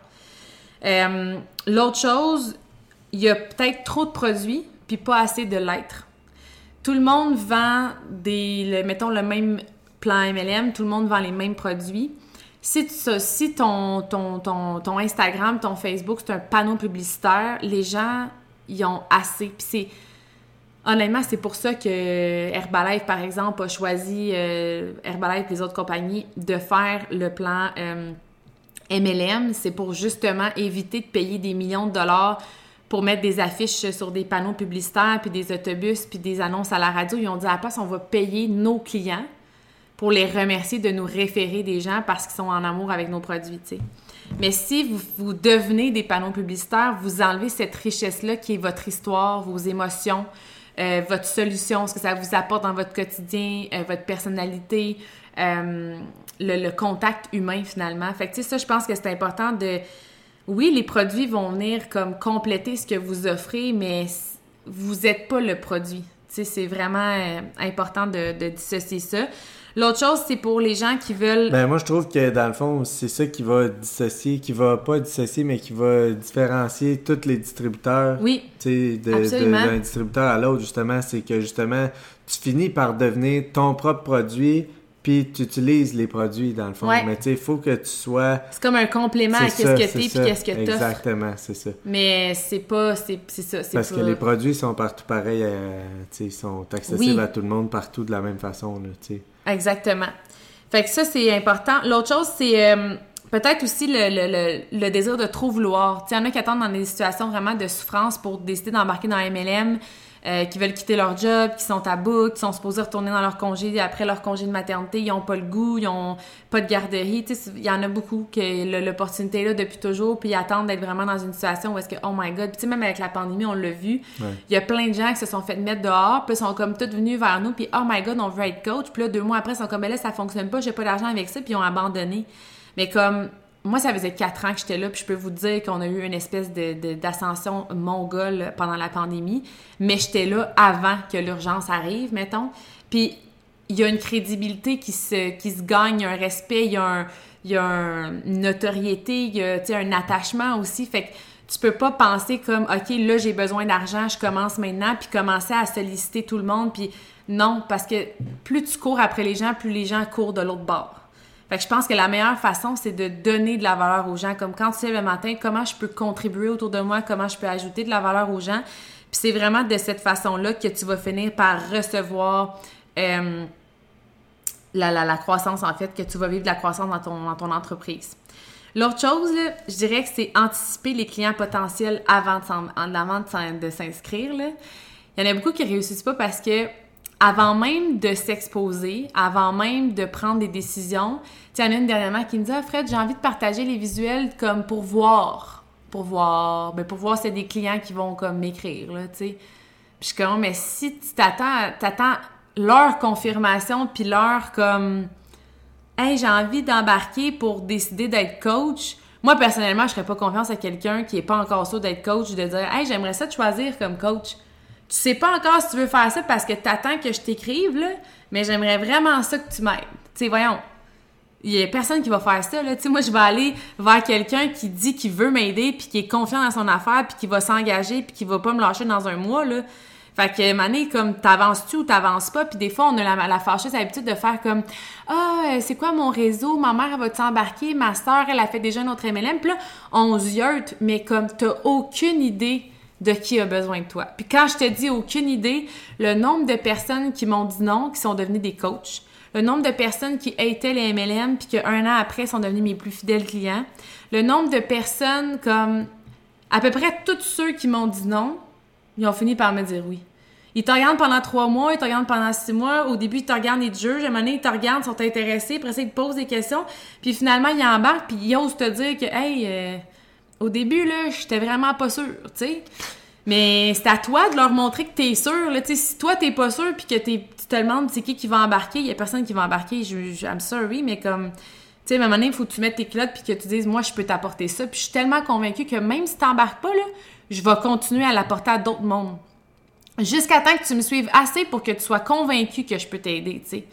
Euh, l'autre chose, il y a peut-être trop de produits puis pas assez de l'être. Tout le monde vend des, mettons le même plan MLM, tout le monde vend les mêmes produits si, ton, Instagram, ton Facebook, c'est un panneau publicitaire, les gens y ont assez. Puis c'est. Honnêtement, c'est pour ça que Herbalife, par exemple, a choisi, euh, Herbalife et les autres compagnies, de faire le plan MLM. Euh, c'est pour justement éviter de payer des millions de dollars pour mettre des affiches sur des panneaux publicitaires, puis des autobus, puis des annonces à la radio. Ils ont dit à la place, on va payer nos clients pour les remercier de nous référer des gens parce qu'ils sont en amour avec nos produits, tu sais. Mais si vous, vous, devenez des panneaux publicitaires, vous enlevez cette richesse-là qui est votre histoire, vos émotions, euh, votre solution, ce que ça vous apporte dans votre quotidien, euh, votre personnalité, euh, le, contact humain finalement. Fait que ça, je pense que c'est important de... Oui, les produits vont venir comme compléter ce que vous offrez, mais vous n'êtes pas le produit. C'est vraiment important de, de dissocier ça. L'autre chose, c'est pour les gens qui veulent. Ben, moi, je trouve que dans le fond, c'est ça qui va dissocier, qui va pas dissocier, mais qui va différencier tous les distributeurs. Oui. Tu sais, d'un distributeur à l'autre, justement, c'est que justement, tu finis par devenir ton propre produit, puis tu utilises les produits dans le fond. Mais tu sais, il faut que tu sois. C'est comme un complément à ce que t'es puis qu'est-ce que t'offres. Exactement, c'est ça. Mais c'est pas. C'est ça. Parce que les produits sont partout pareils, euh, tu sais, ils sont accessibles à tout le monde partout de la même façon, tu sais. Exactement. Fait que ça, c'est important. L'autre chose, c'est euh, peut-être aussi le, le, le, désir de trop vouloir. Il y en a qui attendent dans des situations vraiment de souffrance pour décider d'embarquer dans MLM. Euh, qui veulent quitter leur job, qui sont à bout, qui sont supposés retourner dans leur congé après leur congé de maternité, ils ont pas le goût, ils ont pas de garderie. Il y en a beaucoup que l'opportunité est là depuis toujours, puis ils attendent d'être vraiment dans une situation où est-ce que, oh my god, puis même avec la pandémie, on l'a vu, il y a plein de gens qui se sont fait mettre dehors, puis sont comme tous venus vers nous, puis oh my god, on veut être coach, puis là, deux mois après, ils sont comme, là, ça fonctionne pas, j'ai pas d'argent avec ça, puis ils ont abandonné. Mais comme moi, ça faisait quatre ans que j'étais là, puis je peux vous dire qu'on a eu une espèce de, d'ascension mongole pendant la pandémie, mais j'étais là avant que l'urgence arrive, mettons. Puis il y a une crédibilité qui se, qui se gagne, un respect, il y a, un, il y a une notoriété, il y a un attachement aussi. Fait que tu peux pas penser comme, OK, là, j'ai besoin d'argent, je commence maintenant, puis commencer à solliciter tout le monde. Puis non, parce que plus tu cours après les gens, plus les gens courent de l'autre bord. Fait que je pense que la meilleure façon, c'est de donner de la valeur aux gens. Comme quand tu sais le matin, comment je peux contribuer autour de moi, comment je peux ajouter de la valeur aux gens. Puis c'est vraiment de cette façon-là que tu vas finir par recevoir euh, la, croissance, en fait, que tu vas vivre de la croissance dans ton, entreprise. L'autre chose, je dirais que c'est anticiper les clients potentiels avant de, de s'inscrire. Il y en a beaucoup qui réussissent pas parce que avant même de s'exposer, avant même de prendre des décisions, y en a une dernièrement qui me dit Ah, Fred, j'ai envie de partager les visuels comme pour voir. Pour voir. Ben, pour voir c'est des clients qui vont comme m'écrire, là, tu sais. Puis je suis comme, mais si tu t'attends, t'attends leur confirmation, puis leur comme Hey, j'ai envie d'embarquer pour décider d'être coach. Moi, personnellement, je ferais pas confiance à quelqu'un qui est pas encore sûr d'être coach, de dire, hey, j'aimerais ça te choisir comme coach. Tu sais pas encore si tu veux faire ça parce que tu attends que je t'écrive, là, mais j'aimerais vraiment ça que tu m'aides. Tu sais, voyons. Il y a personne qui va faire ça, là. Tu sais, moi, je vais aller vers quelqu'un qui dit qu'il veut m'aider, puis qui est confiant dans son affaire, puis qui va s'engager, puis qui va pas me lâcher dans un mois, là. Fait que, mané, comme, t'avances-tu ou t'avances pas? Puis des fois, on a la, fâcheuse habitude de faire comme, ah, c'est quoi mon réseau? Ma mère, elle va t'embarquer? Ma soeur, elle a fait déjà notre MLM. Puis là, on ziote, mais comme, t'as aucune idée de qui a besoin de toi. Puis quand je te dis aucune idée, le nombre de personnes qui m'ont dit non, qui sont devenues des coachs, le nombre de personnes qui étaient les MLM puis qu'un an après sont devenus mes plus fidèles clients, le nombre de personnes comme à peu près tous ceux qui m'ont dit non, ils ont fini par me dire oui. Ils te regardent pendant trois mois, ils te regardent pendant six mois. Au début, ils te regardent, ils te jugent. À un moment donné, ils te regardent, sont intéressés. Après ça, ils te posent des questions. Puis finalement, ils embarquent, puis ils osent te dire que, hey, euh, au début, là, j'étais vraiment pas sûre, tu sais. Mais c'est à toi de leur montrer que t'es sûr, là. Si toi, t'es pas sûr, puis que tu te demandes c'est qui qui va embarquer, il y a personne qui va embarquer. Je, je, I'm sorry, mais comme. Tu sais, à un moment donné, il faut que tu mettes tes culottes puis que tu dises, moi, je peux t'apporter ça. Puis je suis tellement convaincue que même si t'embarques pas, là, je vais continuer à l'apporter à d'autres mondes. Jusqu'à temps que tu me suives assez pour que tu sois convaincu que je peux t'aider, tu sais.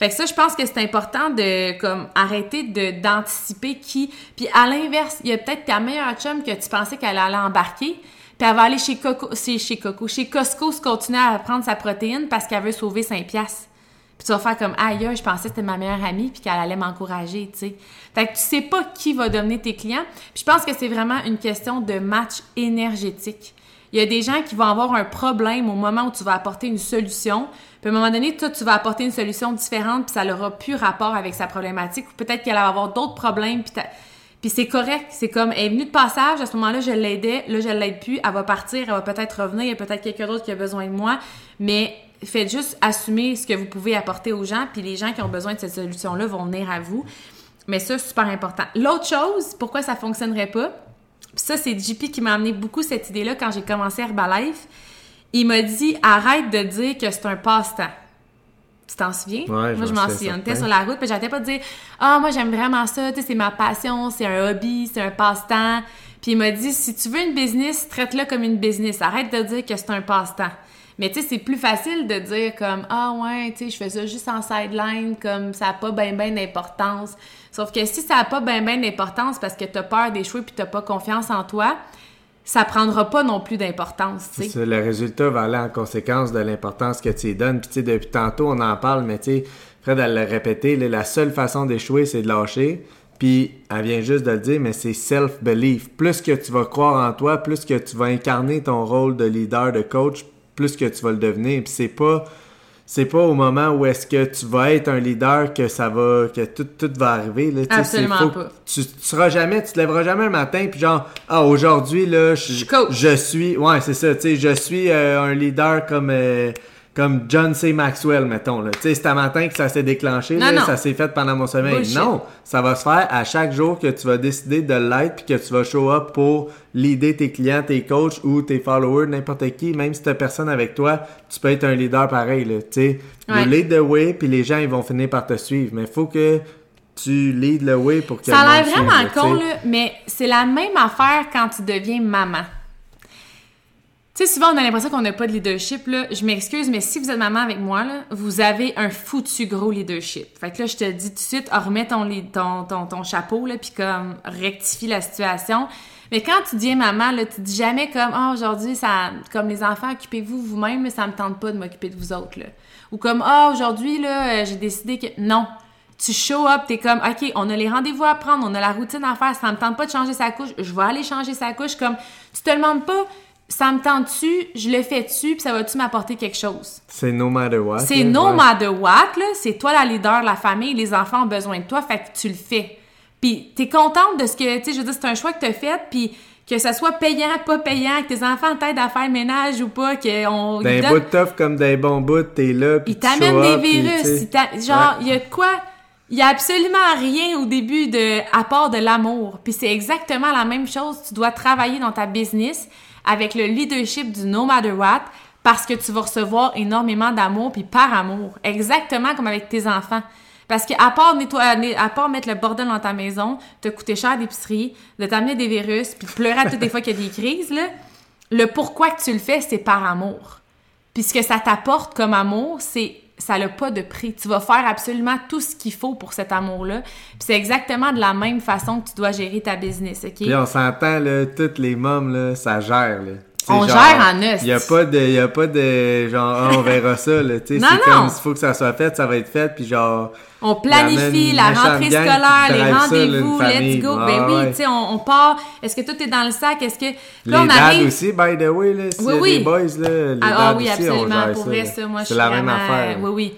Fait que ça, je pense que c'est important de comme arrêter de d'anticiper qui. Puis à l'inverse, il y a peut-être ta meilleure chum que tu pensais qu'elle allait embarquer, puis elle va aller chez Coco, c'est chez Coco, chez Costco se continuer à prendre sa protéine parce qu'elle veut sauver 5 piastres. Puis tu vas faire comme aïe, je pensais que c'était ma meilleure amie puis qu'elle allait m'encourager, tu sais. Fait que tu sais pas qui va devenir tes clients. Puis je pense que c'est vraiment une question de match énergétique. Il y a des gens qui vont avoir un problème au moment où tu vas apporter une solution. Puis à un moment donné, toi, tu vas apporter une solution différente, puis ça n'aura plus rapport avec sa problématique. Ou peut-être qu'elle va avoir d'autres problèmes, puis, puis c'est correct. C'est comme, elle est venue de passage, à ce moment-là, je l'aidais, là, je l'aide plus, elle va partir, elle va peut-être revenir, il y a peut-être quelqu'un d'autre qui a besoin de moi. Mais faites juste assumer ce que vous pouvez apporter aux gens, puis les gens qui ont besoin de cette solution-là vont venir à vous. Mais ça, c'est super important. L'autre chose, pourquoi ça fonctionnerait pas, ça, c'est JP qui m'a amené beaucoup cette idée-là quand j'ai commencé Herbalife. Il m'a dit arrête de dire que c'est un passe-temps. Tu t'en souviens? Ouais, moi, je m'en souviens. On était sur la route, puis j'arrêtais pas de dire Ah, moi, j'aime vraiment ça, tu sais, c'est ma passion, c'est un hobby, c'est un passe-temps. Puis il m'a dit si tu veux une business, traite-le comme une business. Arrête de dire que c'est un passe-temps. Mais tu sais, c'est plus facile de dire comme Ah ouais, tu sais, je fais ça juste en sideline, comme ça n'a pas bien ben d'importance. Sauf que si ça n'a pas bien ben d'importance parce que tu as peur d'échouer puis tu pas confiance en toi, ça prendra pas non plus d'importance, tu sais. Le résultat va aller en conséquence de l'importance que tu y donnes. Puis tu sais, depuis tantôt, on en parle, mais tu sais, Fred, elle l'a répété, la seule façon d'échouer, c'est de lâcher. Puis elle vient juste de le dire, mais c'est self-belief. Plus que tu vas croire en toi, plus que tu vas incarner ton rôle de leader, de coach, plus que tu vas le devenir. Puis c'est pas c'est pas au moment où est-ce que tu vas être un leader que ça va que tout, tout va arriver là Absolument pas. Tu, tu seras jamais tu te lèveras jamais un matin puis genre ah aujourd'hui là je, je suis ouais c'est ça tu sais je suis euh, un leader comme euh, comme John C. Maxwell, mettons. Tu sais, c'est à matin que ça s'est déclenché, ça s'est fait pendant mon sommeil. Non, ça va se faire à chaque jour que tu vas décider de l'être puis que tu vas show up pour leader tes clients, tes coachs ou tes followers, n'importe qui. Même si t'as personne avec toi, tu peux être un leader pareil. Tu sais, ouais. lead the way puis les gens ils vont finir par te suivre. Mais il faut que tu lead the way pour que Ça a l'air vraiment con, là, mais c'est la même affaire quand tu deviens maman. Tu sais, souvent, on a l'impression qu'on n'a pas de leadership, là. Je m'excuse, mais si vous êtes maman avec moi, là, vous avez un foutu gros leadership. Fait que là, je te dis tout de suite, remets ton, chapeau, là, puis comme, rectifie la situation. Mais quand tu dis maman, là, tu dis jamais comme, oh, aujourd'hui, ça, comme les enfants, occupez-vous vous-même, mais ça me tente pas de m'occuper de vous autres, là. Ou comme, oh, aujourd'hui, là, j'ai décidé que, non. Tu show up, t'es comme, OK, on a les rendez-vous à prendre, on a la routine à faire, ça me tente pas de changer sa couche, je vais aller changer sa couche, comme, tu te demandes pas, ça me tente-tu, je le fais-tu, puis ça va-tu m'apporter quelque chose? C'est no matter what. C'est no matter what, là. C'est toi la leader, la famille, les enfants ont besoin de toi, fait que tu le fais. Puis t'es contente de ce que, tu sais, je veux dire, c'est un choix que t'as fait, puis que ça soit payant, pas payant, que tes enfants t'aident à faire le ménage ou pas, qu'on... D'un bout de tough comme des bons bouts, t'es là, puis Ils t'amènent des virus, genre, il y a quoi... Il y a absolument rien au début de à part de l'amour. Puis c'est exactement la même chose. Tu dois travailler dans ta business avec le leadership du No Matter What parce que tu vas recevoir énormément d'amour puis par amour. Exactement comme avec tes enfants. Parce que à part nettoyer, à part mettre le bordel dans ta maison, te coûter cher d'épicerie, de t'amener des virus, puis de pleurer à toutes les fois qu'il y a des crises, là, le pourquoi que tu le fais, c'est par amour. Puis ce que ça t'apporte comme amour, c'est ça n'a pas de prix. Tu vas faire absolument tout ce qu'il faut pour cet amour-là. Puis c'est exactement de la même façon que tu dois gérer ta business, OK? Puis on s'entend, là, toutes les mômes, là, ça gère, là. T'sais, On genre, gère en os. Il y a pas de, y a pas de, genre, ah, on verra ça, là, tu sais. C'est non. comme, s'il faut que ça soit fait, ça va être fait, puis genre, On planifie la rentrée scolaire, les rendez-vous, let's go. Ah, ben oui, tu sais, on, on part. Est-ce que tout est dans le sac? Est-ce que. Là, les on arrive. aussi, by the way, là, Oui, oui. des boys, là, les Ah, ah oui, aussi, absolument. Pour ça, vrai, ça, moi, je C'est suis la même affaire. Oui, oui.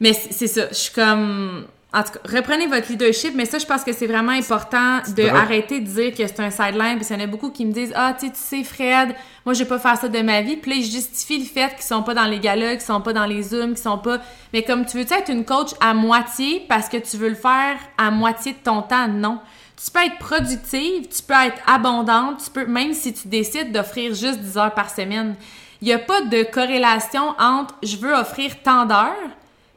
Mais c'est c'est ça. Je suis comme. En tout cas, reprenez votre leadership, mais ça, je pense que c'est vraiment important de vrai. arrêter de dire que c'est un sideline. Puis il y en a beaucoup qui me disent Ah, tu sais, tu sais, Fred, moi, je vais pas faire ça de ma vie. Puis là, ils justifient le fait qu'ils sont pas dans les galas, qu'ils sont pas dans les zooms, qu'ils sont pas. Mais comme tu veux-tu être une coach à moitié parce que tu veux le faire à moitié de ton temps? Non. Tu peux être productive, tu peux être abondante, tu peux, même si tu décides d'offrir juste 10 heures par semaine. Il n'y a pas de corrélation entre je veux offrir tant d'heures,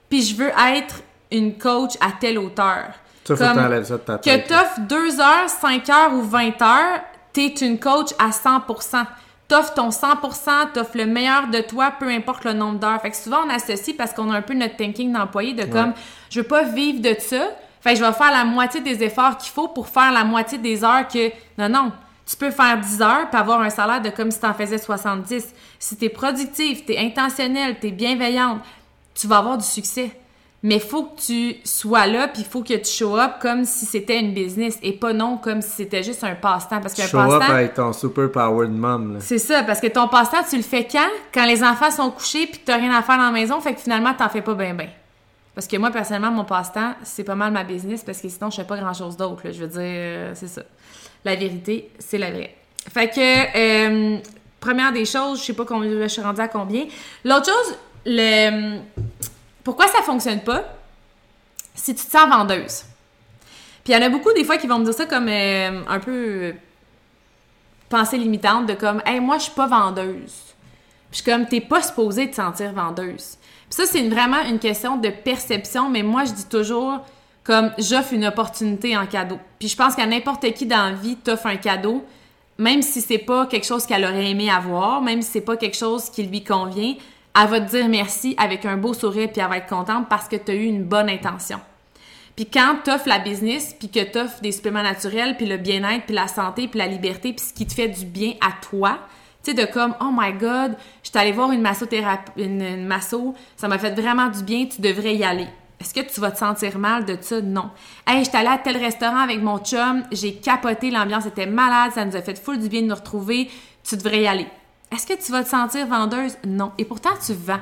puis je veux être une coach à telle hauteur. Ça, faut Comme ça de ta que tête. là. t'offres 2 heures, 5 heures ou 20 heures, t'es une coach à 100%. T'offres ton 100%, t'offres le meilleur de toi, peu importe le nombre d'heures. Fait que souvent, on associe parce qu'on a un peu notre thinking d'employé de comme, je veux pas vivre de ça, fait que je vais faire la moitié des efforts qu'il faut pour faire la moitié des heures que... Non, non. Tu peux faire 10 heures puis avoir un salaire de comme si t'en faisais 70. Si t'es productif, t'es intentionnel, t'es bienveillante, tu vas avoir du succès. Mais faut que tu sois là, puis il faut que tu show up comme si c'était une business et pas non comme si c'était juste un passe-temps. Parce qu'un Show up passe-temps, avec ton super powered mom, là. c'est ça, parce que ton passe-temps, tu le fais quand? Quand les enfants sont couchés puis que t'as rien à faire dans la maison, fait que finalement, t'en fais pas bien ben. Parce que moi, personnellement, mon passe-temps, c'est pas mal ma business parce que sinon, je fais pas grand-chose d'autre. là. Je veux dire, euh, c'est ça. La vérité, c'est la vraie. Fait que, euh, première des choses, je sais pas combien, je suis rendue à combien. L'autre chose, le, pourquoi ça fonctionne pas? Si tu te sens vendeuse. Puis il y en a beaucoup des fois qui vont me dire ça comme euh, un peu euh, pensée limitante de comme hey moi je suis pas vendeuse. Puis je suis comme t'es pas supposée te sentir vendeuse. Puis ça c'est vraiment une question de perception mais moi je dis toujours comme j'offre une opportunité en cadeau. Puis je pense qu'à n'importe qui dans la vie t'offre un cadeau même si c'est pas quelque chose qu'elle aurait aimé avoir, même si c'est pas quelque chose qui lui convient, elle va te dire merci avec un beau sourire puis elle va être contente parce que tu as eu une bonne intention. Puis quand t'offres la business, puis que t'offres des suppléments naturels, puis le bien-être, puis la santé, puis la liberté, puis ce qui te fait du bien à toi, tu sais, de comme, oh my God, je suis allée voir une massothérapie, une, masso, ça m'a fait vraiment du bien, tu devrais y aller. Est-ce que tu vas te sentir mal de ça? Non. Hey, j'étais allée à tel restaurant avec mon chum, j'ai capoté, l'ambiance était malade, ça nous a fait full du bien de nous retrouver, tu devrais y aller. Est-ce que tu vas te sentir vendeuse? Non. Et pourtant, tu vends.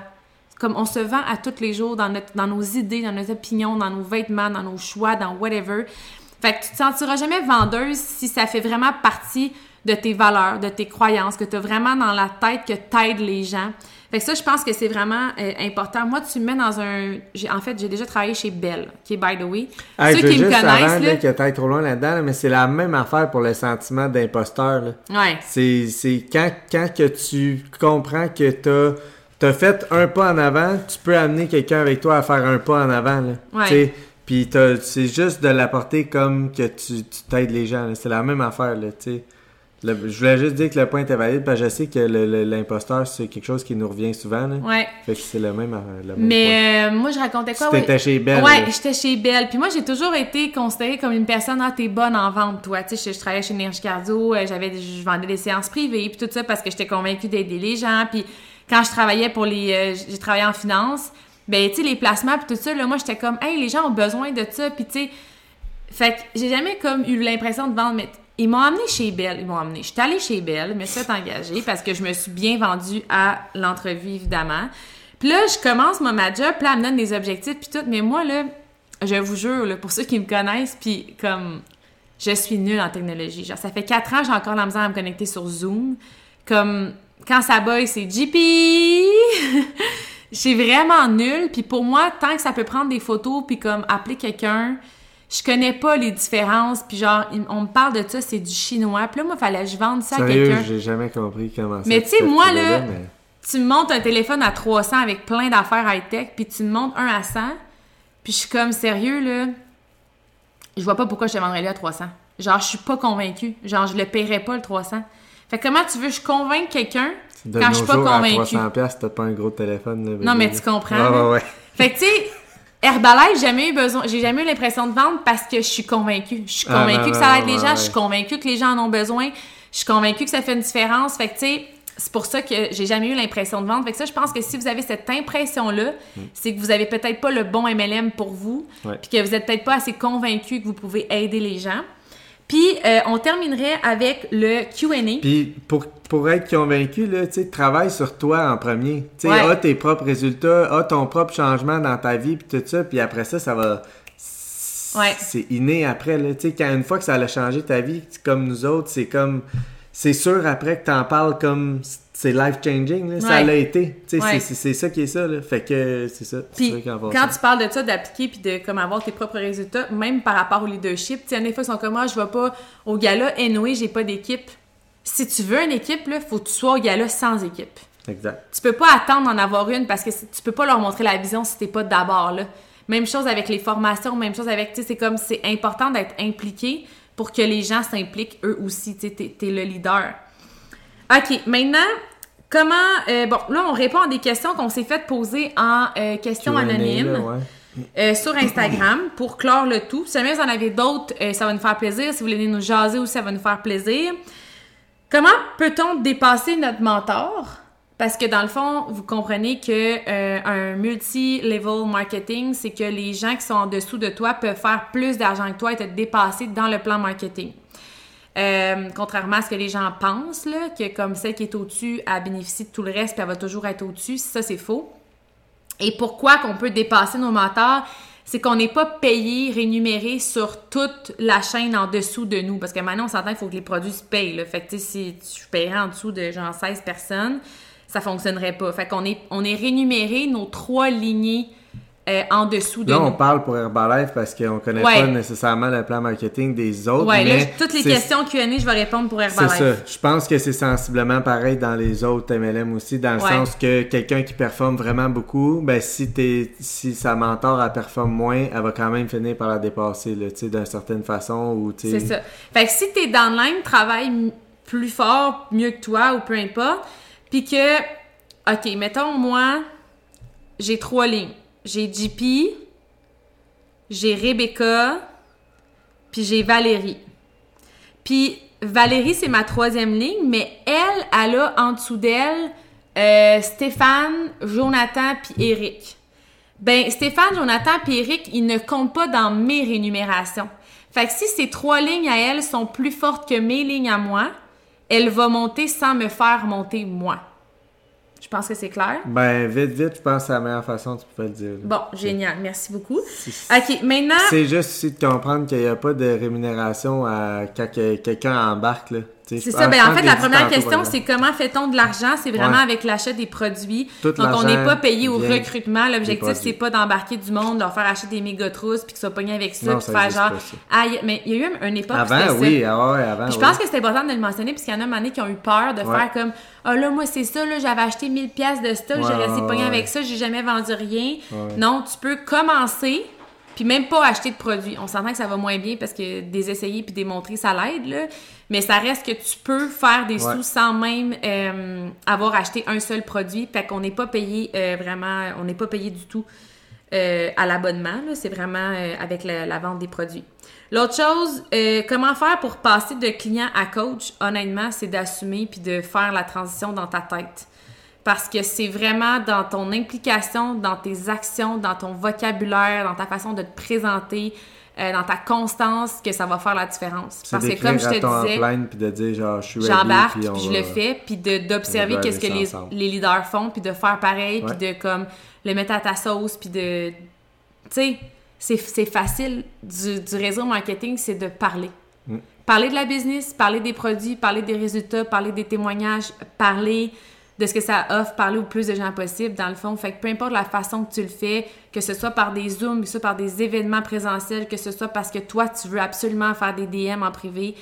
Comme on se vend à tous les jours dans, notre, dans nos idées, dans nos opinions, dans nos vêtements, dans nos choix, dans whatever. Fait que tu te sentiras jamais vendeuse si ça fait vraiment partie de tes valeurs, de tes croyances, que tu as vraiment dans la tête que t'aides les gens. Fait que ça, je pense que c'est vraiment euh, important. Moi, tu me mets dans un... En fait, j'ai déjà travaillé chez Belle, qui est by the way. Hey, Ceux qui me connaissent, avant, là... que t'ailles trop loin là-dedans, là, mais c'est la même affaire pour le sentiment d'imposteur. Ouais. C'est, quand, quand que tu comprends que t'as, t'as fait un pas en avant, tu peux amener quelqu'un avec toi à faire un pas en avant, là. Ouais. Tu Puis c'est juste de l'apporter comme que tu, tu t'aides les gens. C'est la même affaire, là, tu sais. Le- je voulais juste dire que le point était valide parce que je sais que l'imposteur, c'est quelque chose qui nous revient souvent, là. Ouais. Fait que c'est le même, euh, le même point. Mais euh, moi, je racontais quoi? Ouais? t'étais chez Belle, Ouais, j'étais chez Belle. Puis moi, j'ai toujours été considérée comme une personne, ah, t'es bonne en vente, toi. Tu sais, je, je travaillais chez Énergie Cardio, euh, j'avais, je vendais des séances privées, puis tout ça parce que j'étais convaincue d'aider les gens. Puis quand je travaillais pour les... euh, j'ai travaillé en finance, ben, tu sais, les placements, puis tout ça, là, moi, j'étais comme, hey, les gens ont besoin de ça, puis tu sais... Fait que j'ai jamais comme eu l'impression de vendre, mais ils m'ont amené chez Belle, ils m'ont amené. J'étais allée chez Belle, je me suis engager parce que je me suis bien vendue à l'entrevue, évidemment. Puis là, je commence moi, ma job, puis là, elle me donne des objectifs, puis tout. Mais moi, là, je vous jure, pour ceux qui me connaissent, puis comme, je suis nulle en technologie. Genre, ça fait quatre ans, j'ai encore la misère à me connecter sur Zoom. Comme, quand ça bug, c'est JP! Je suis vraiment nulle, puis pour moi, tant que ça peut prendre des photos, puis comme, appeler quelqu'un, je connais pas les différences, puis genre, on me parle de ça, c'est du chinois. Puis là, moi, fallait que je vende ça à quelqu'un. j'ai jamais compris comment ça Mais tu sais, moi, là, mais- tu me montes un téléphone à 300 avec plein d'affaires high-tech, puis tu me montes un à 100, Puis je suis comme, sérieux, là, je vois pas pourquoi je te vendrais lui à 300. Genre, je suis pas convaincue. Genre, je le paierais pas, le 300. Fait que comment tu veux que je convainque quelqu'un De quand nos je suis pas jours, à convaincue? 300 pièces, t'as pas un gros téléphone. là, Non, mais tu comprends, ouais. Fait que, tu sais, Herbalife, j'ai jamais eu besoin, j'ai jamais eu l'impression de vendre parce que je suis convaincue. Je suis Ah, convaincue non, que ça non, aide les gens, ouais. je suis convaincue que les gens en ont besoin, je suis convaincue que ça fait une différence. Fait que, tu sais, c'est pour ça que j'ai jamais eu l'impression de vendre. Fait que ça, je pense que si vous avez cette impression-là, c'est que vous avez peut-être pas le bon MLM pour vous, Mm. Puis que vous êtes peut-être pas assez convaincu que vous pouvez aider les gens. Puis, euh, on terminerait avec le Q&A. Puis pour, pour être convaincu, là, travaille sur toi en premier. Tu sais, Ouais. as tes propres résultats, as ton propre changement dans ta vie, puis tout ça, puis après ça, ça va... Ouais. C'est inné après, là. Tu sais, quand une fois que ça a changé ta vie, comme nous autres, c'est comme... C'est sûr après que t'en parles comme... C'est life-changing, là. Ça l'a été. Ouais. c'est- ça qui est ça, là. Fait que c'est ça. Quand tu parles de ça, d'appliquer puis de comme avoir tes propres résultats, même par rapport au leadership, tu des fois, ils sont comme moi, je vais pas au gala, anyway, j'ai pas d'équipe. Si tu veux une équipe, là, faut que tu sois au gala sans équipe. Exact. Tu peux pas attendre d'en avoir une parce que tu peux pas leur montrer la vision si t'es pas d'abord là. Même chose avec les formations, même chose avec, tu sais, c'est comme, c'est important d'être impliqué pour que les gens s'impliquent eux aussi, tu t'es le leader. OK, maintenant, comment, euh, bon, là, on répond à des questions qu'on s'est fait poser en euh, questions anonymes là, ouais. euh, sur Instagram pour clore le tout. Si jamais vous en avez d'autres, euh, ça va nous faire plaisir. Si vous voulez nous jaser aussi, ça va nous faire plaisir. Comment peut-on dépasser notre mentor? Parce que dans le fond, vous comprenez que euh, un multi-level marketing, c'est que les gens qui sont en dessous de toi peuvent faire plus d'argent que toi et te dépasser dans le plan marketing. Euh, contrairement à ce que les gens pensent, là, que comme celle qui est au-dessus, elle bénéficie de tout le reste puis elle va toujours être au-dessus, ça c'est faux. Et pourquoi qu'on peut dépasser nos mentors? C'est qu'on n'est pas payé, rémunéré sur toute la chaîne en dessous de nous. Parce que maintenant, on s'entend qu'il faut que les produits se payent. Là. Fait que, tu si je paierais en dessous de genre 16 personnes, ça fonctionnerait pas. Fait qu'on est, on est rémunéré nos trois lignées euh, en dessous de Là, nous. on parle pour Herbalife parce qu'on connaît Ouais. pas nécessairement le plan marketing des autres. ouais, là, toutes les c'est- questions Q&A, je vais répondre pour C'est Herbalife. ça. Je pense que c'est sensiblement pareil dans les autres MLM aussi, dans le Ouais. sens que quelqu'un qui performe vraiment beaucoup, ben si t'es si sa mentor elle performe moins, elle va quand même finir par la dépasser, tu sais, d'une certaine façon ou. C'est ça. Fait que si tes downline travaillent m- plus fort, mieux que toi ou peu importe, puis que, OK, mettons, moi, j'ai trois lignes. J'ai JP, j'ai Rebecca, puis j'ai Valérie. Puis Valérie, c'est ma troisième ligne, mais elle, elle a en dessous d'elle euh, Stéphane, Jonathan, puis Eric. Ben, Stéphane, Jonathan puis Eric, ils ne comptent pas dans mes rémunérations. Fait que si ces trois lignes à elle sont plus fortes que mes lignes à moi, elle va monter sans me faire monter moi. Je pense que c'est clair? Ben vite vite, je pense que c'est la meilleure façon que tu peux le dire. là. Bon, génial. Merci beaucoup. OK, maintenant... C'est juste aussi de comprendre qu'il n'y a pas de rémunération à quand que- quelqu'un embarque là. C'est ça. Ben, en fait, la première question, c'est comment fait-on de l'argent? C'est vraiment Ouais. avec l'achat des produits. Tout Donc, on n'est pas payé au recrutement. L'objectif, c'est pas d'embarquer du monde, leur faire acheter des méga trousses, puis qu'ils soient pognés avec ça, Non, puis ça faire genre... Ah, mais il y a eu une époque Avant, oui, ah ouais, avant. Puis je oui. pense que c'est important de le mentionner, puisqu'il y en a un moment donné qui ont eu peur de Ouais. faire comme Ah là, moi, c'est ça, là, j'avais acheté 1000 pièces de stock, j'ai resté pogné avec ça, j'ai jamais vendu rien. Non, tu peux commencer, puis même pas acheter de produits. On s'entend que ça va moins bien parce que des essayer puis des montrer, ça l'aide, là. Mais ça reste que tu peux faire des Ouais. sous sans même euh, avoir acheté un seul produit. Fait qu'on n'est pas payé euh, vraiment, on n'est pas payé du tout euh, à l'abonnement. là. C'est vraiment euh, avec la, la vente des produits. L'autre chose, euh, comment faire pour passer de client à coach, honnêtement, c'est d'assumer puis de faire la transition dans ta tête. Parce que c'est vraiment dans ton implication, dans tes actions, dans ton vocabulaire, dans ta façon de te présenter, euh, dans ta constance que ça va faire la différence. Parce que comme je te disais, puis de dire genre je suis j'embarque, puis je va- le fais, puis d'observer qu'est-ce que les, les leaders font, puis de faire pareil, puis de comme le mettre à ta sauce, puis de... Tu sais, c'est c'est facile du, du réseau marketing, c'est de parler. Mm. Parler de la business, parler des produits, parler des résultats, parler des témoignages, parler de ce que ça offre, parler au plus de gens possible, dans le fond. Fait peu importe la façon que tu le fais, que ce soit par des Zooms, que ce soit par des événements présentiels, que ce soit parce que toi, tu veux absolument faire des DM en privé,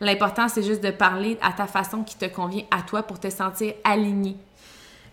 l'important, c'est juste de parler à ta façon qui te convient à toi pour te sentir aligné.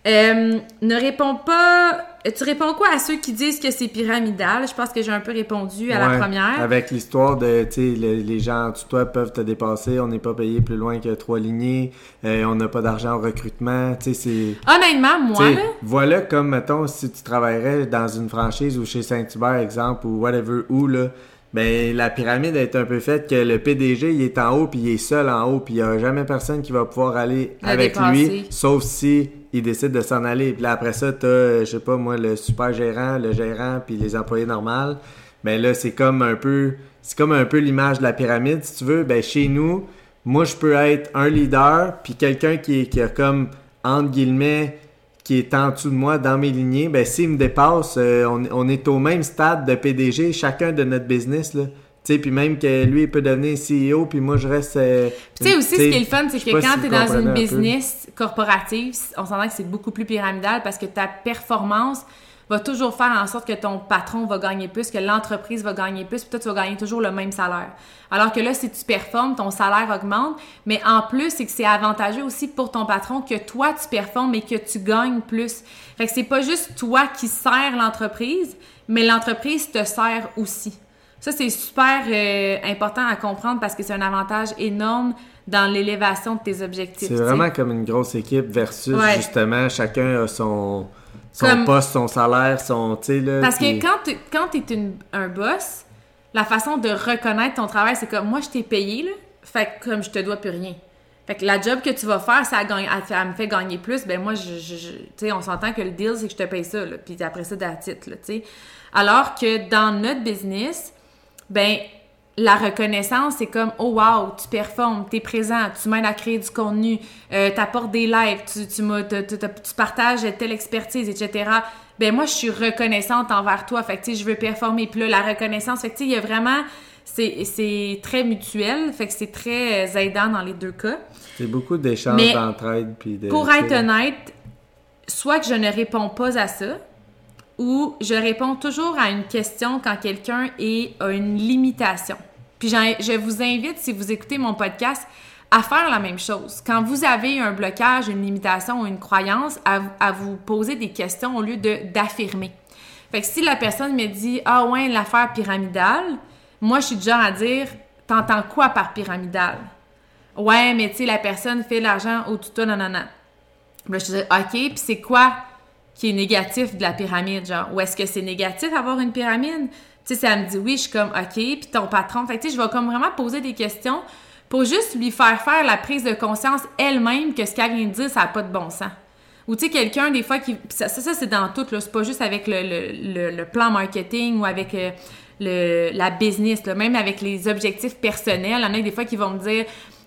Euh, ne réponds pas. Tu réponds quoi à ceux qui disent que c'est pyramidal? Je pense que j'ai un peu répondu à la première. Avec l'histoire de, tu sais, le- les gens en toi peuvent te dépasser, on n'est pas payé plus loin que trois lignées, euh, on n'a pas d'argent au recrutement, tu sais, c'est... Honnêtement, moi, là, voilà comme, mettons, si tu travaillerais dans une franchise ou chez Saint-Hubert, exemple, ou whatever, où, là, ben, la pyramide est un peu faite que le PDG, il est en haut, puis il est seul en haut, puis il y a jamais personne qui va pouvoir aller Le avec dépasser. lui, sauf si il décide de s'en aller. Puis là, après ça, t'as, euh, je sais pas, moi, le super gérant, le gérant, puis les employés normaux. Ben là, c'est comme un peu, c'est comme un peu l'image de la pyramide, si tu veux. Ben, chez nous, moi, je peux être un leader, puis quelqu'un qui, qui a comme, entre guillemets, qui est en dessous de moi dans mes lignées, ben s'il me dépasse, euh, on, on est au même stade de PDG, chacun de notre business, là. Tu sais, puis même que lui, il peut devenir CEO, puis moi, je reste... euh, Tu sais aussi, ce qui est le fun, c'est que quand si tu es dans une un peu. business corporative, on s'entend que c'est beaucoup plus pyramidal parce que ta performance va toujours faire en sorte que ton patron va gagner plus, que l'entreprise va gagner plus, puis toi, tu vas gagner toujours le même salaire. Alors que là, si tu performes, ton salaire augmente, mais en plus, c'est que c'est avantageux aussi pour ton patron que toi, tu performes et que tu gagnes plus. Fait que c'est pas juste toi qui sers l'entreprise, mais l'entreprise te sert aussi. Ça, c'est super euh, important à comprendre parce que c'est un avantage énorme dans l'élévation de tes objectifs. C'est vraiment comme une grosse équipe versus, Ouais. justement, chacun a son, son Comme- poste, son salaire, son... Là... Parce que quand tu quand es une- un boss, la façon de reconnaître ton travail, c'est comme moi, je t'ai payé, là, fait que comme je te dois plus rien. Fait que la job que tu vas faire, ça gagne, elle, fait- elle me fait gagner plus, ben moi, je, je- je- tu sais, on s'entend que le deal, c'est que je te paye ça, là, puis après ça, titre tu sais. Alors que dans notre business, ben la reconnaissance, c'est comme oh wow, tu performes, tu es présent, tu m'aides à créer du contenu, euh, tu apportes des lives, tu, tu, tu partages telle expertise, etc. Ben moi, je suis reconnaissante envers toi. Fait que tu sais, je veux performer. Puis là, la reconnaissance, fait que tu sais, il y a vraiment. C'est c'est très mutuel, fait que c'est très euh, aidant dans les deux cas. C'est beaucoup d'échanges d'entraide, puis de... Pour être honnête, soit que je ne réponds pas à ça, ou je réponds toujours à une question quand quelqu'un a une limitation. Puis je vous invite, si vous écoutez mon podcast, à faire la même chose. Quand vous avez un blocage, une limitation ou une croyance, à, vous poser des questions au lieu d'affirmer. Fait que si la personne me dit Ah ouais, l'affaire pyramidale, moi je suis du genre à dire T'entends quoi par pyramidal? Ouais, mais tu sais, la personne fait l'argent au non. Puis là, je dis, OK, puis c'est quoi qui est négatif de la pyramide, genre? Ou est-ce que c'est négatif avoir une pyramide? Tu sais, elle me dit oui, je suis comme OK, puis ton patron. Tu sais, je vais comme vraiment poser des questions pour juste lui faire faire la prise de conscience elle-même que ce qu'elle vient de dire, ça n'a pas de bon sens. Ou tu sais, quelqu'un, des fois, qui. Ça, ça, ça, c'est dans tout, là. C'est pas juste avec le, le, le, le plan marketing ou avec euh, le, la business, là. Même avec les objectifs personnels. Il y en a des fois qui vont me dire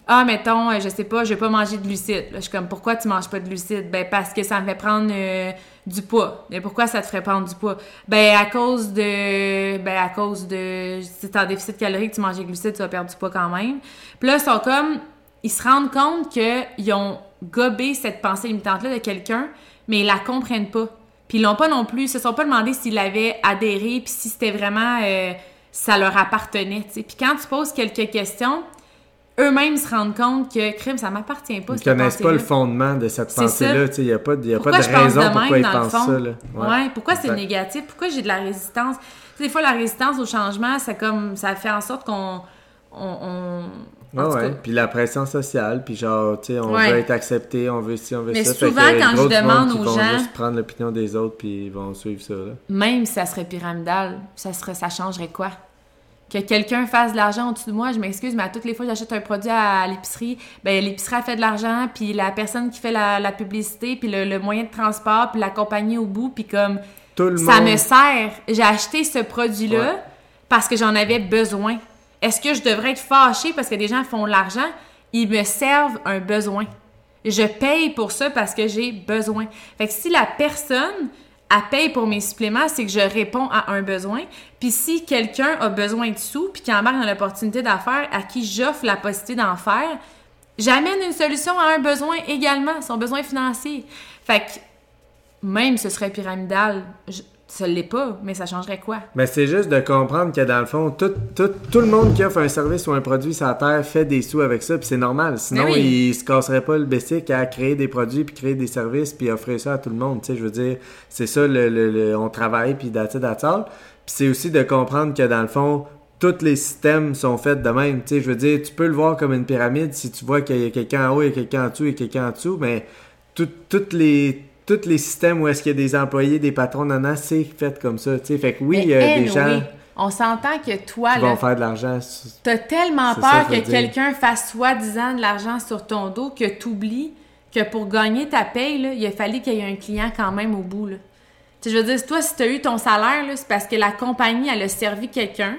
Ah, mettons, euh, je sais pas, je vais pas manger de glucides. Là, je suis comme Pourquoi tu manges pas de glucides? Ben, parce que ça me fait prendre euh, du poids. Mais pourquoi ça te ferait prendre du poids? Ben, à cause de. Ben, à cause de. Si t'es en déficit calorique, tu manges des glucides, tu vas perdre du poids quand même. Puis là, ils sont comme. Ils se rendent compte qu'ils ont gobé cette pensée limitante-là de quelqu'un, mais ils la comprennent pas. Puis ils l'ont pas non plus, ils se sont pas demandé s'ils avaient adhéré, puis si c'était vraiment, euh, ça leur appartenait, tu. Puis quand tu poses quelques questions, eux-mêmes se rendent compte que, crime, ça m'appartient pas, Ils connaissent pas le fondement de cette pensée-là. Il n'y a pas de, y a pas de raison de pourquoi ils pensent ça. Là. Ouais, pourquoi c'est négatif? Pourquoi j'ai de la résistance? Des fois, la résistance au changement, ça, comme, ça fait en sorte qu'on... On, on- en Ouais, Puis la pression sociale, puis genre, tu sais, on Ouais. veut être accepté, on veut ci, on veut Mais ça. souvent, Fait quand je demande aux vont gens- juste prendre l'opinion des autres, puis ils vont suivre ça, là. même si ça serait pyramidal, ça, serait, ça changerait quoi? Que quelqu'un fasse de l'argent au-dessus de moi, je m'excuse, mais à toutes les fois que j'achète un produit à l'épicerie, ben l'épicerie a fait de l'argent, puis la personne qui fait la, la publicité, puis le, le moyen de transport, puis la compagnie au bout, puis comme Tout le ça monde... me sert. J'ai acheté ce produit-là Ouais. parce que j'en avais besoin. Est-ce que je devrais être fâchée parce que des gens font de l'argent? Ils me servent un besoin. Je paye pour ça parce que j'ai besoin. Fait que si la personne elle paye pour mes suppléments, c'est que je réponds à un besoin. Puis si quelqu'un a besoin de sous, puis qui embarque dans l'opportunité d'affaires, à qui j'offre la possibilité d'en faire, j'amène une solution à un besoin également, son besoin financier. Fait que même ce serait pyramidal, ça l'est pas, mais ça changerait quoi? Mais c'est juste de comprendre que dans le fond, tout, tout, tout le monde qui offre un service ou un produit sur la Terre fait des sous avec ça, puis c'est normal. Sinon, oui. il se casserait pas le basic à créer des produits, puis créer des services, puis offrir ça à tout le monde. Tu sais, je veux dire, c'est ça, le, le- le- on travaille, puis that's all. Puis c'est aussi de comprendre que dans le fond, tous les systèmes sont faits de même. Tu sais, je veux dire, tu peux le voir comme une pyramide si tu vois qu'il y a quelqu'un en haut, il y a quelqu'un en dessous, il y a quelqu'un en dessous, mais tout- toutes les tous les systèmes où est-ce qu'il y a des employés, des patrons, nana, c'est fait comme ça. Fait que oui, il y a des gens On s'entend que toi, là, vont faire de l'argent. T'as tellement ça peur que quelqu'un fasse soi-disant de l'argent sur ton dos que t'oublies que pour gagner ta paye, là, il a fallu qu'il y ait un client quand même au bout. Là. Je veux dire, toi, si t'as eu ton salaire, c'est parce que la compagnie, elle a servi quelqu'un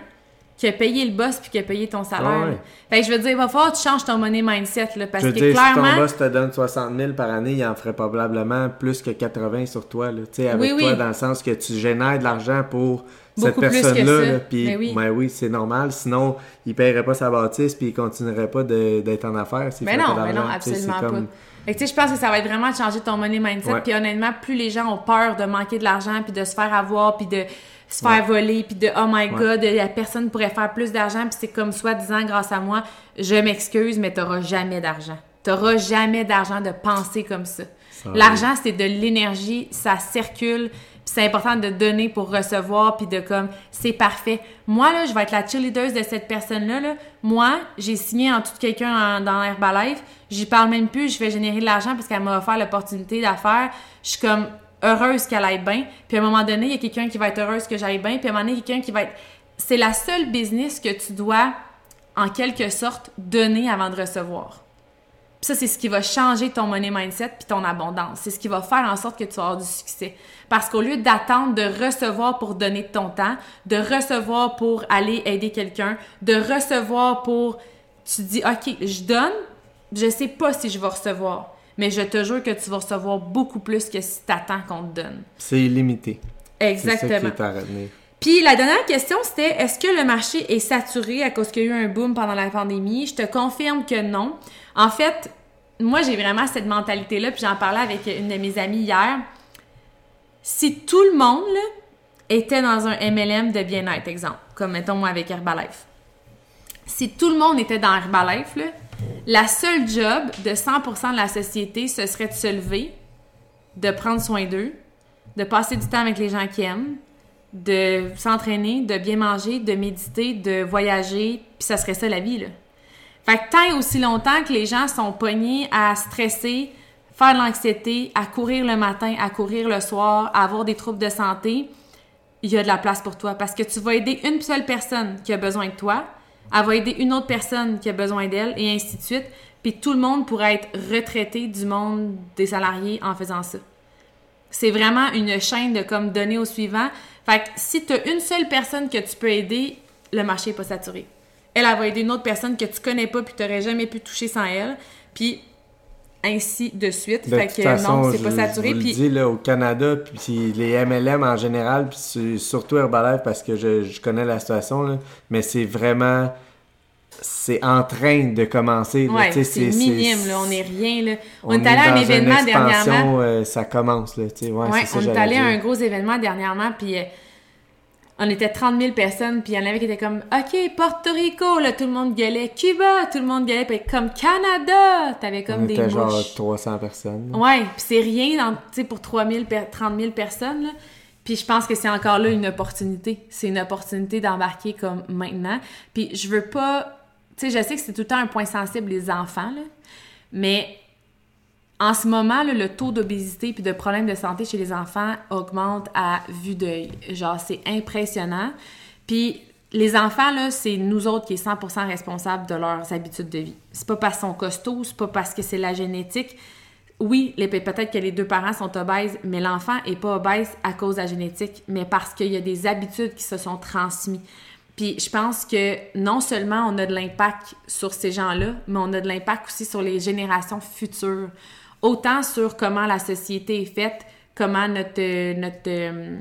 qui a payé le boss puis qui a payé ton salaire. Ouais. Fait que je veux dire, il va falloir que tu changes ton money mindset, là, parce Je veux que dire, si clairement... ton boss te donne 60 000 par année, il en ferait probablement plus que 80 sur toi. Là. Avec Oui, toi, oui. dans le sens que tu génères de l'argent pour cette Beaucoup personne-là. Puis, Mais oui. ben oui, c'est normal. Sinon, il paierait pas sa bâtisse puis il continuerait pas d'être en affaires. Mais fait non, mais non, absolument comme- pas. Fait que, tu sais, je pense que ça va être vraiment de changer ton money mindset. Puis honnêtement, plus les gens ont peur de manquer de l'argent, puis de se faire avoir, puis de se faire voler, puis de oh my god, la personne pourrait faire plus d'argent, puis c'est comme soi-disant grâce à moi, je m'excuse, mais t'auras jamais d'argent. T'auras jamais d'argent de penser comme ça. Ça L'argent, c'est de l'énergie, ça circule, puis c'est important de donner pour recevoir, puis de comme, c'est parfait. Moi, là, je vais être la cheerleader de cette personne-là. Là. Moi, j'ai signé en tout quelqu'un dans Herbalife, j'y parle même plus, je fais générer de l'argent parce qu'elle m'a offert l'opportunité d'affaires. Je suis comme heureuse qu'elle aille bien. Puis à un moment donné, il y a quelqu'un qui va être heureuse que j'aille bien, puis à un moment donné, quelqu'un qui va être... C'est la seule business que tu dois, en quelque sorte, donner avant de recevoir. Puis ça, c'est ce qui va changer ton money mindset puis ton abondance. C'est ce qui va faire en sorte que tu vas avoir du succès. Parce qu'au lieu d'attendre de recevoir pour donner ton temps, de recevoir pour aller aider quelqu'un, de recevoir pour... Tu dis, OK, je donne, je sais pas si je vais recevoir. Mais je te jure que tu vas recevoir beaucoup plus que si t'attends qu'on te donne. C'est illimité. C'est ça qui Exactement. est à retenir. Puis la dernière question, c'était est-ce que le marché est saturé à cause qu'il y a eu un boom pendant la pandémie? Je te confirme que non. En fait, moi, j'ai vraiment cette mentalité-là, puis j'en parlais avec une de mes amies hier. Si tout le monde là, était dans un MLM de bien-être, exemple, comme mettons moi avec Herbalife. Si tout le monde était dans Herbalife, là, la seule job de 100% de la société, ce serait de se lever, de prendre soin d'eux, de passer du temps avec les gens qui aiment, de s'entraîner, de bien manger, de méditer, de voyager, puis ça serait ça la vie, là. Fait que tant et aussi longtemps que les gens sont pognés à stresser, faire de l'anxiété, à courir le matin, à courir le soir, à avoir des troubles de santé, il y a de la place pour toi parce que tu vas aider une seule personne qui a besoin de toi, elle va aider une autre personne qui a besoin d'elle et ainsi de suite. Puis tout le monde pourrait être retraité du monde des salariés en faisant ça. C'est vraiment une chaîne de comme donner au suivant. Fait que si tu as une seule personne que tu peux aider, le marché n'est pas saturé. Elle, elle va aider une autre personne que tu connais pas puis tu n'aurais jamais pu toucher sans elle. Puis ainsi de suite. De fait que façon, non, c'est je, pas je saturé. le dis, là, au Canada, puis les MLM en général, puis surtout Herbalife parce que je, je connais la situation, là, mais c'est vraiment... C'est en train de commencer. ouais, c'est minime, là, on n'est rien. Là. On, est allé à un événement dernièrement. euh, ça commence, là, ouais, ça on est allé à un gros événement dernièrement, puis euh, on était 30 000 personnes, puis il y en avait qui étaient comme « OK, Porto Rico! » Là, tout le monde gueulait « Cuba! » Tout le monde gueulait, puis comme « Canada! » T'avais comme On des était genre mouches. 300 personnes. là. Ouais, puis c'est rien, tu sais, pour 3 000, per- 30 000 personnes, là. Puis je pense que c'est encore là une opportunité. C'est une opportunité d'embarquer comme maintenant. Puis je veux pas... Tu sais, je sais que c'est tout le temps un point sensible, les enfants, là. Mais en ce moment, le taux d'obésité puis de problèmes de santé chez les enfants augmente à vue d'œil. Genre, c'est impressionnant. Puis les enfants, c'est nous autres qui est 100% responsables de leurs habitudes de vie. C'est pas parce qu'ils sont costauds, c'est pas parce que c'est la génétique. Oui, peut-être que les deux parents sont obèses, mais l'enfant est pas obèse à cause de la génétique, mais parce qu'il y a des habitudes qui se sont transmises. Puis je pense que non seulement on a de l'impact sur ces gens-là, mais on a de l'impact aussi sur les générations futures. Autant sur comment la société est faite, comment notre, notre euh,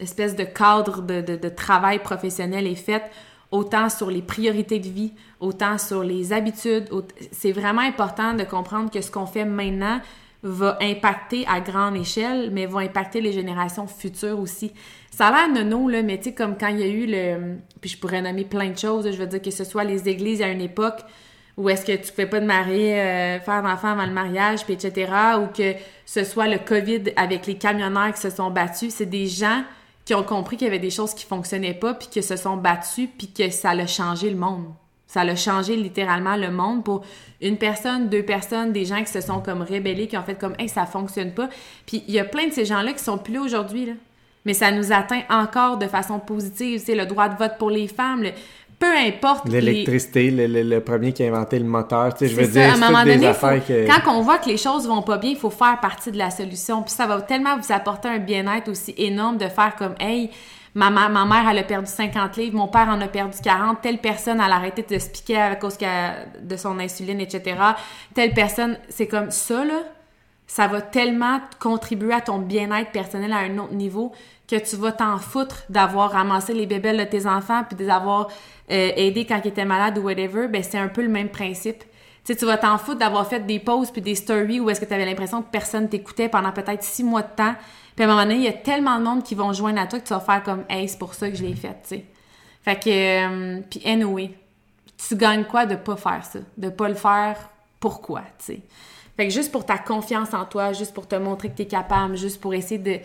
espèce de cadre de, de- de travail professionnel est fait, autant sur les priorités de vie, autant sur les habitudes. C'est vraiment important de comprendre que ce qu'on fait maintenant va impacter à grande échelle, mais va impacter les générations futures aussi. Ça a l'air nono, là, mais tu sais, comme quand il y a eu le... Puis je pourrais nommer plein de choses, je veux dire que ce soit les églises à une époque où est-ce que tu pouvais pas te marier, euh, faire d'enfants avant le mariage, puis etc., ou que ce soit le COVID avec les camionneurs qui se sont battus, c'est des gens qui ont compris qu'il y avait des choses qui fonctionnaient pas, puis qui se sont battus, puis que ça a changé le monde. Ça a changé littéralement le monde pour une personne, deux personnes, des gens qui se sont comme rébellés, qui ont fait comme hey, ça fonctionne pas. Puis il y a plein de ces gens-là qui sont plus là aujourd'hui là. Mais ça nous atteint encore de façon positive, c'est le droit de vote pour les femmes, peu importe l'électricité, le, premier qui a inventé le moteur, tu sais, je veux dire, à un moment donné, quand on voit que les choses vont pas bien, il faut faire partie de la solution. Puis ça va tellement vous apporter un bien-être aussi énorme de faire comme hey, Ma, ma, mère, elle a perdu 50 livres, mon père en a perdu 40, telle personne, elle a arrêté de se piquer à cause de son insuline, etc. Telle personne, c'est comme ça, là, ça va tellement contribuer à ton bien-être personnel à un autre niveau que tu vas t'en foutre d'avoir ramassé les bébelles de tes enfants puis de les avoir euh, aidés quand ils étaient malades ou whatever. Ben, c'est un peu le même principe. Tu sais, tu vas t'en foutre d'avoir fait des posts puis des stories où est-ce que tu avais l'impression que personne t'écoutait pendant peut-être six mois de temps puis à un moment donné, il y a tellement de monde qui vont joindre à toi que tu vas faire comme Hey, c'est pour ça que je l'ai fait, tu sais. Fait que euh, puis anyway, tu gagnes quoi de pas faire ça? De pas le faire pourquoi, tu sais? Fait que juste pour ta confiance en toi, juste pour te montrer que tu es capable, juste pour essayer de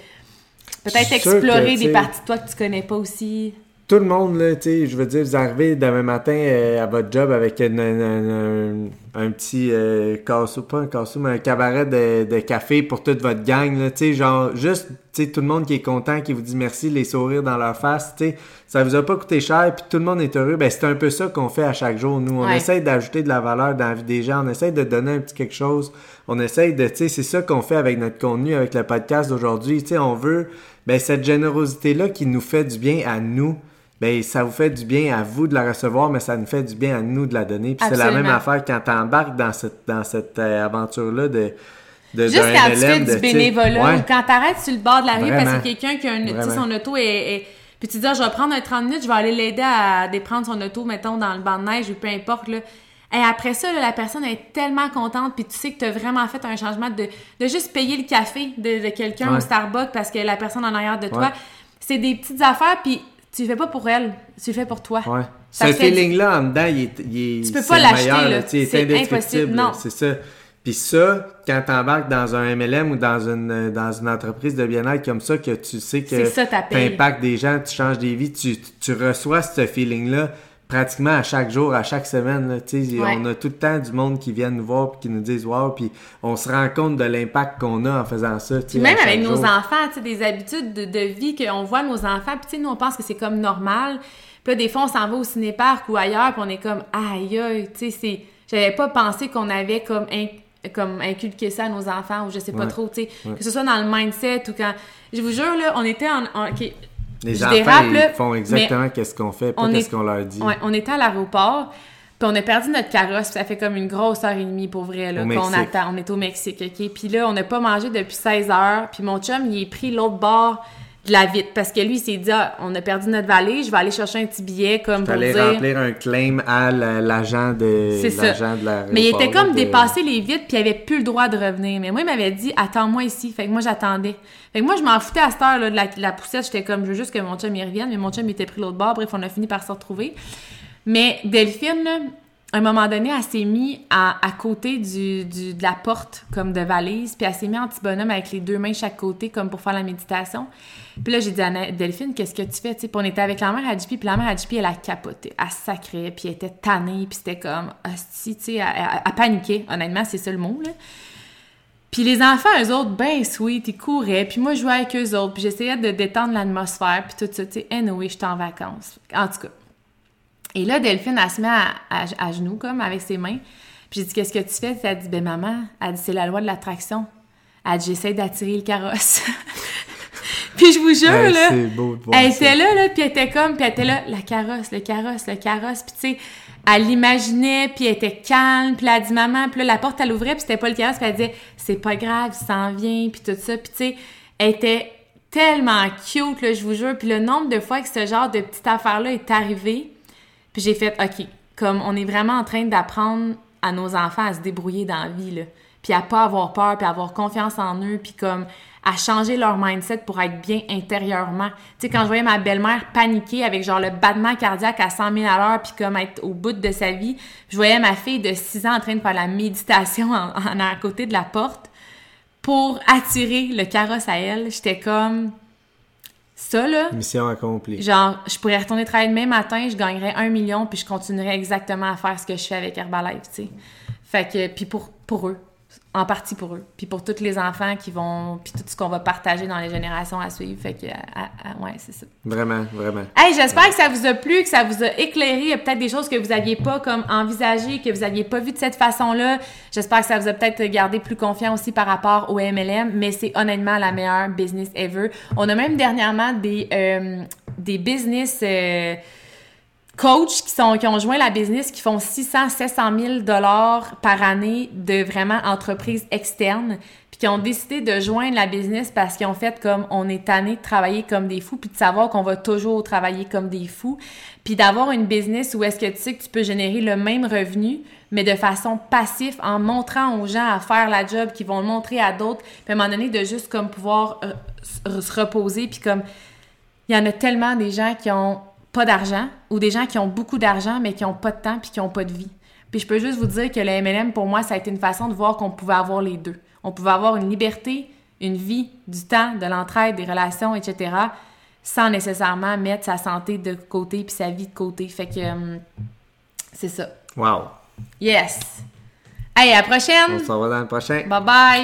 peut-être explorer des parties de toi que tu connais pas aussi. Tout le monde, là, tu sais, je veux dire, vous arrivez demain matin euh, à votre job avec un, un, petit euh, cassou, pas un cassou, mais un cabaret de, de café pour toute votre gang, là, tu sais, genre, juste, tu sais, tout le monde qui est content, qui vous dit merci, les sourires dans leur face, tu sais, ça vous a pas coûté cher, puis tout le monde est heureux, ben c'est un peu ça qu'on fait à chaque jour, nous, on essaie d'ajouter de la valeur dans la vie des gens, on essaie de donner un petit quelque chose, on essaie de, tu sais, c'est ça qu'on fait avec notre contenu, avec le podcast d'aujourd'hui, tu sais, on veut, ben cette générosité-là qui nous fait du bien à nous, ben ça vous fait du bien à vous de la recevoir, mais ça nous fait du bien à nous de la donner. Puis c'est la même affaire quand tu embarques dans cette, dans cette euh, aventure-là de. De, Juste quand tu fais du bénévolat ou quand t'arrêtes sur le bord de la rue parce que quelqu'un qui a un, son auto est, Puis tu dis, ah, je vais prendre un 30 minutes, je vais aller l'aider à déprendre son auto, mettons, dans le banc de neige ou peu importe, là. Et après ça, la personne est tellement contente, puis tu sais que tu as vraiment fait un changement de, de juste payer le café de, quelqu'un au Starbucks parce que la personne en arrière de toi. C'est des petites affaires, puis tu le fais pas pour elle, tu le fais pour toi. Ouais. Ce feeling-là en dedans, il est, il est Tu peux pas l'acheter. C'est impossible, non. C'est ça. Puis ça, quand t'embarques dans un MLM ou dans une dans une entreprise de bien-être comme ça, que tu sais que tu impactes des gens, tu changes des vies, tu, tu reçois ce feeling-là pratiquement à chaque jour, à chaque semaine. Là, On a tout le temps du monde qui vient nous voir et qui nous disent Wow, puis on se rend compte de l'impact qu'on a en faisant ça. même avec nos enfants, des habitudes de, de vie qu'on voit nos enfants, puis nous on pense que c'est comme normal. Puis là, des fois, on s'en va au cinéparc ou ailleurs, puis on est comme aïe aïe, tu sais, j'avais pas pensé qu'on avait comme comme inculqué ça à nos enfants ou je sais pas trop, tu sais, que ce soit dans le mindset ou quand je vous jure là, on était en, les enfants, ils font exactement qu'est-ce qu'on fait, pas qu'est-ce qu'on leur dit. Ouais, on était à l'aéroport, puis on a perdu notre carrosse, ça fait comme une grosse heure et demie pour vrai, là, qu'on attend. On est au Mexique, OK? Puis là, on n'a pas mangé depuis 16 heures, puis mon chum, il est pris l'autre bord de la vitre parce que lui il s'est dit ah, on a perdu notre vallée je vais aller chercher un petit billet comme pour dire remplir un claim à l'agent de l'agent de la mais il était comme dépassé les vitres puis il avait plus le droit de revenir. Mais moi il m'avait dit attends-moi ici. Fait que moi j'attendais. Fait que moi je m'en foutais à cette heure là, de la, poussette. J'étais comme je veux juste que mon chum y revienne mais mon chum il était pris l'autre bord. Bref on a fini par se retrouver. Mais Delphine là, un moment donné, elle s'est mise à, côté du, de la porte, comme de valise, puis elle s'est mise en petit bonhomme avec les deux mains chaque côté, comme pour faire la méditation. Puis là, j'ai dit à Delphine, qu'est-ce que tu fais? Puis on était avec la mère Adjipi, puis la mère Adjipi, elle a capoté. Elle sacrait, puis elle était tannée, puis c'était comme, hostie, tu sais, elle, elle, paniquait. Honnêtement, c'est ça le mot, là. Puis les enfants, eux autres, ben sweet, ils couraient, puis moi, je jouais avec eux autres, puis j'essayais de détendre l'atmosphère, puis tout ça, tu sais. Anyway, j'étais en vacances. En tout cas. Et là, Delphine, elle se met à, genoux, comme, avec ses mains. Puis j'ai dit, qu'est-ce que tu fais? Elle dit, ben maman, elle dit, c'est la loi de l'attraction. Elle dit, j'essaie d'attirer le carrosse. puis je vous jure, là, elle était là, là, puis elle était comme, puis elle était là, la carrosse, le carrosse, le carrosse. Puis tu sais, elle l'imaginait, puis elle était calme, puis elle a dit, maman, puis là, la porte, elle ouvrait, puis c'était pas le carrosse, puis elle disait, c'est pas grave, il s'en vient, puis tout ça. Puis tu sais, elle était tellement cute, là, je vous jure. Puis le nombre de fois que ce genre de petite affaire-là est arrivé, puis j'ai fait, OK, comme on est vraiment en train d'apprendre à nos enfants à se débrouiller dans la vie, là. puis à pas avoir peur, puis à avoir confiance en eux, puis comme à changer leur mindset pour être bien intérieurement. Tu sais, quand je voyais ma belle-mère paniquer avec genre le battement cardiaque à 100 000 à l'heure, puis comme être au bout de sa vie, je voyais ma fille de 6 ans en train de faire la méditation en, en à côté de la porte pour attirer le carrosse à elle. J'étais comme ça là. Mission accomplie. Genre, je pourrais retourner travailler demain matin, je gagnerais un million, puis je continuerais exactement à faire ce que je fais avec Herbalife, tu sais. Fait que, puis pour, pour eux, en partie pour eux, puis pour tous les enfants qui vont, puis tout ce qu'on va partager dans les générations à suivre. Fait que, à- à- ouais, c'est ça. Vraiment, vraiment. Hey, j'espère que ça vous a plu, que ça vous a éclairé. Il y a peut-être des choses que vous aviez pas comme envisagées, que vous aviez pas vu de cette façon-là. J'espère que ça vous a peut-être gardé plus confiant aussi par rapport au MLM, mais c'est honnêtement la meilleure business ever. On a même dernièrement des, euh, des business euh, coachs qui, sont, qui ont joint la business, qui font 600, 700 000 dollars par année de vraiment entreprises externes, puis qui ont décidé de joindre la business parce qu'ils ont fait comme on est tanné de travailler comme des fous, puis de savoir qu'on va toujours travailler comme des fous, puis d'avoir une business où est-ce que tu sais que tu peux générer le même revenu, mais de façon passive, en montrant aux gens à faire la job, qui vont le montrer à d'autres, puis à un moment donné, de juste comme pouvoir euh, se se reposer, puis comme il y en a tellement des gens qui ont pas d'argent ou des gens qui ont beaucoup d'argent mais qui ont pas de temps puis qui ont pas de vie. Puis je peux juste vous dire que le MLM pour moi ça a été une façon de voir qu'on pouvait avoir les deux. On pouvait avoir une liberté, une vie, du temps, de l'entraide, des relations, etc. sans nécessairement mettre sa santé de côté puis sa vie de côté. Fait que hum, c'est ça. Wow. Yes. Hey, à la prochaine. On se revoit dans le prochain. Bye bye.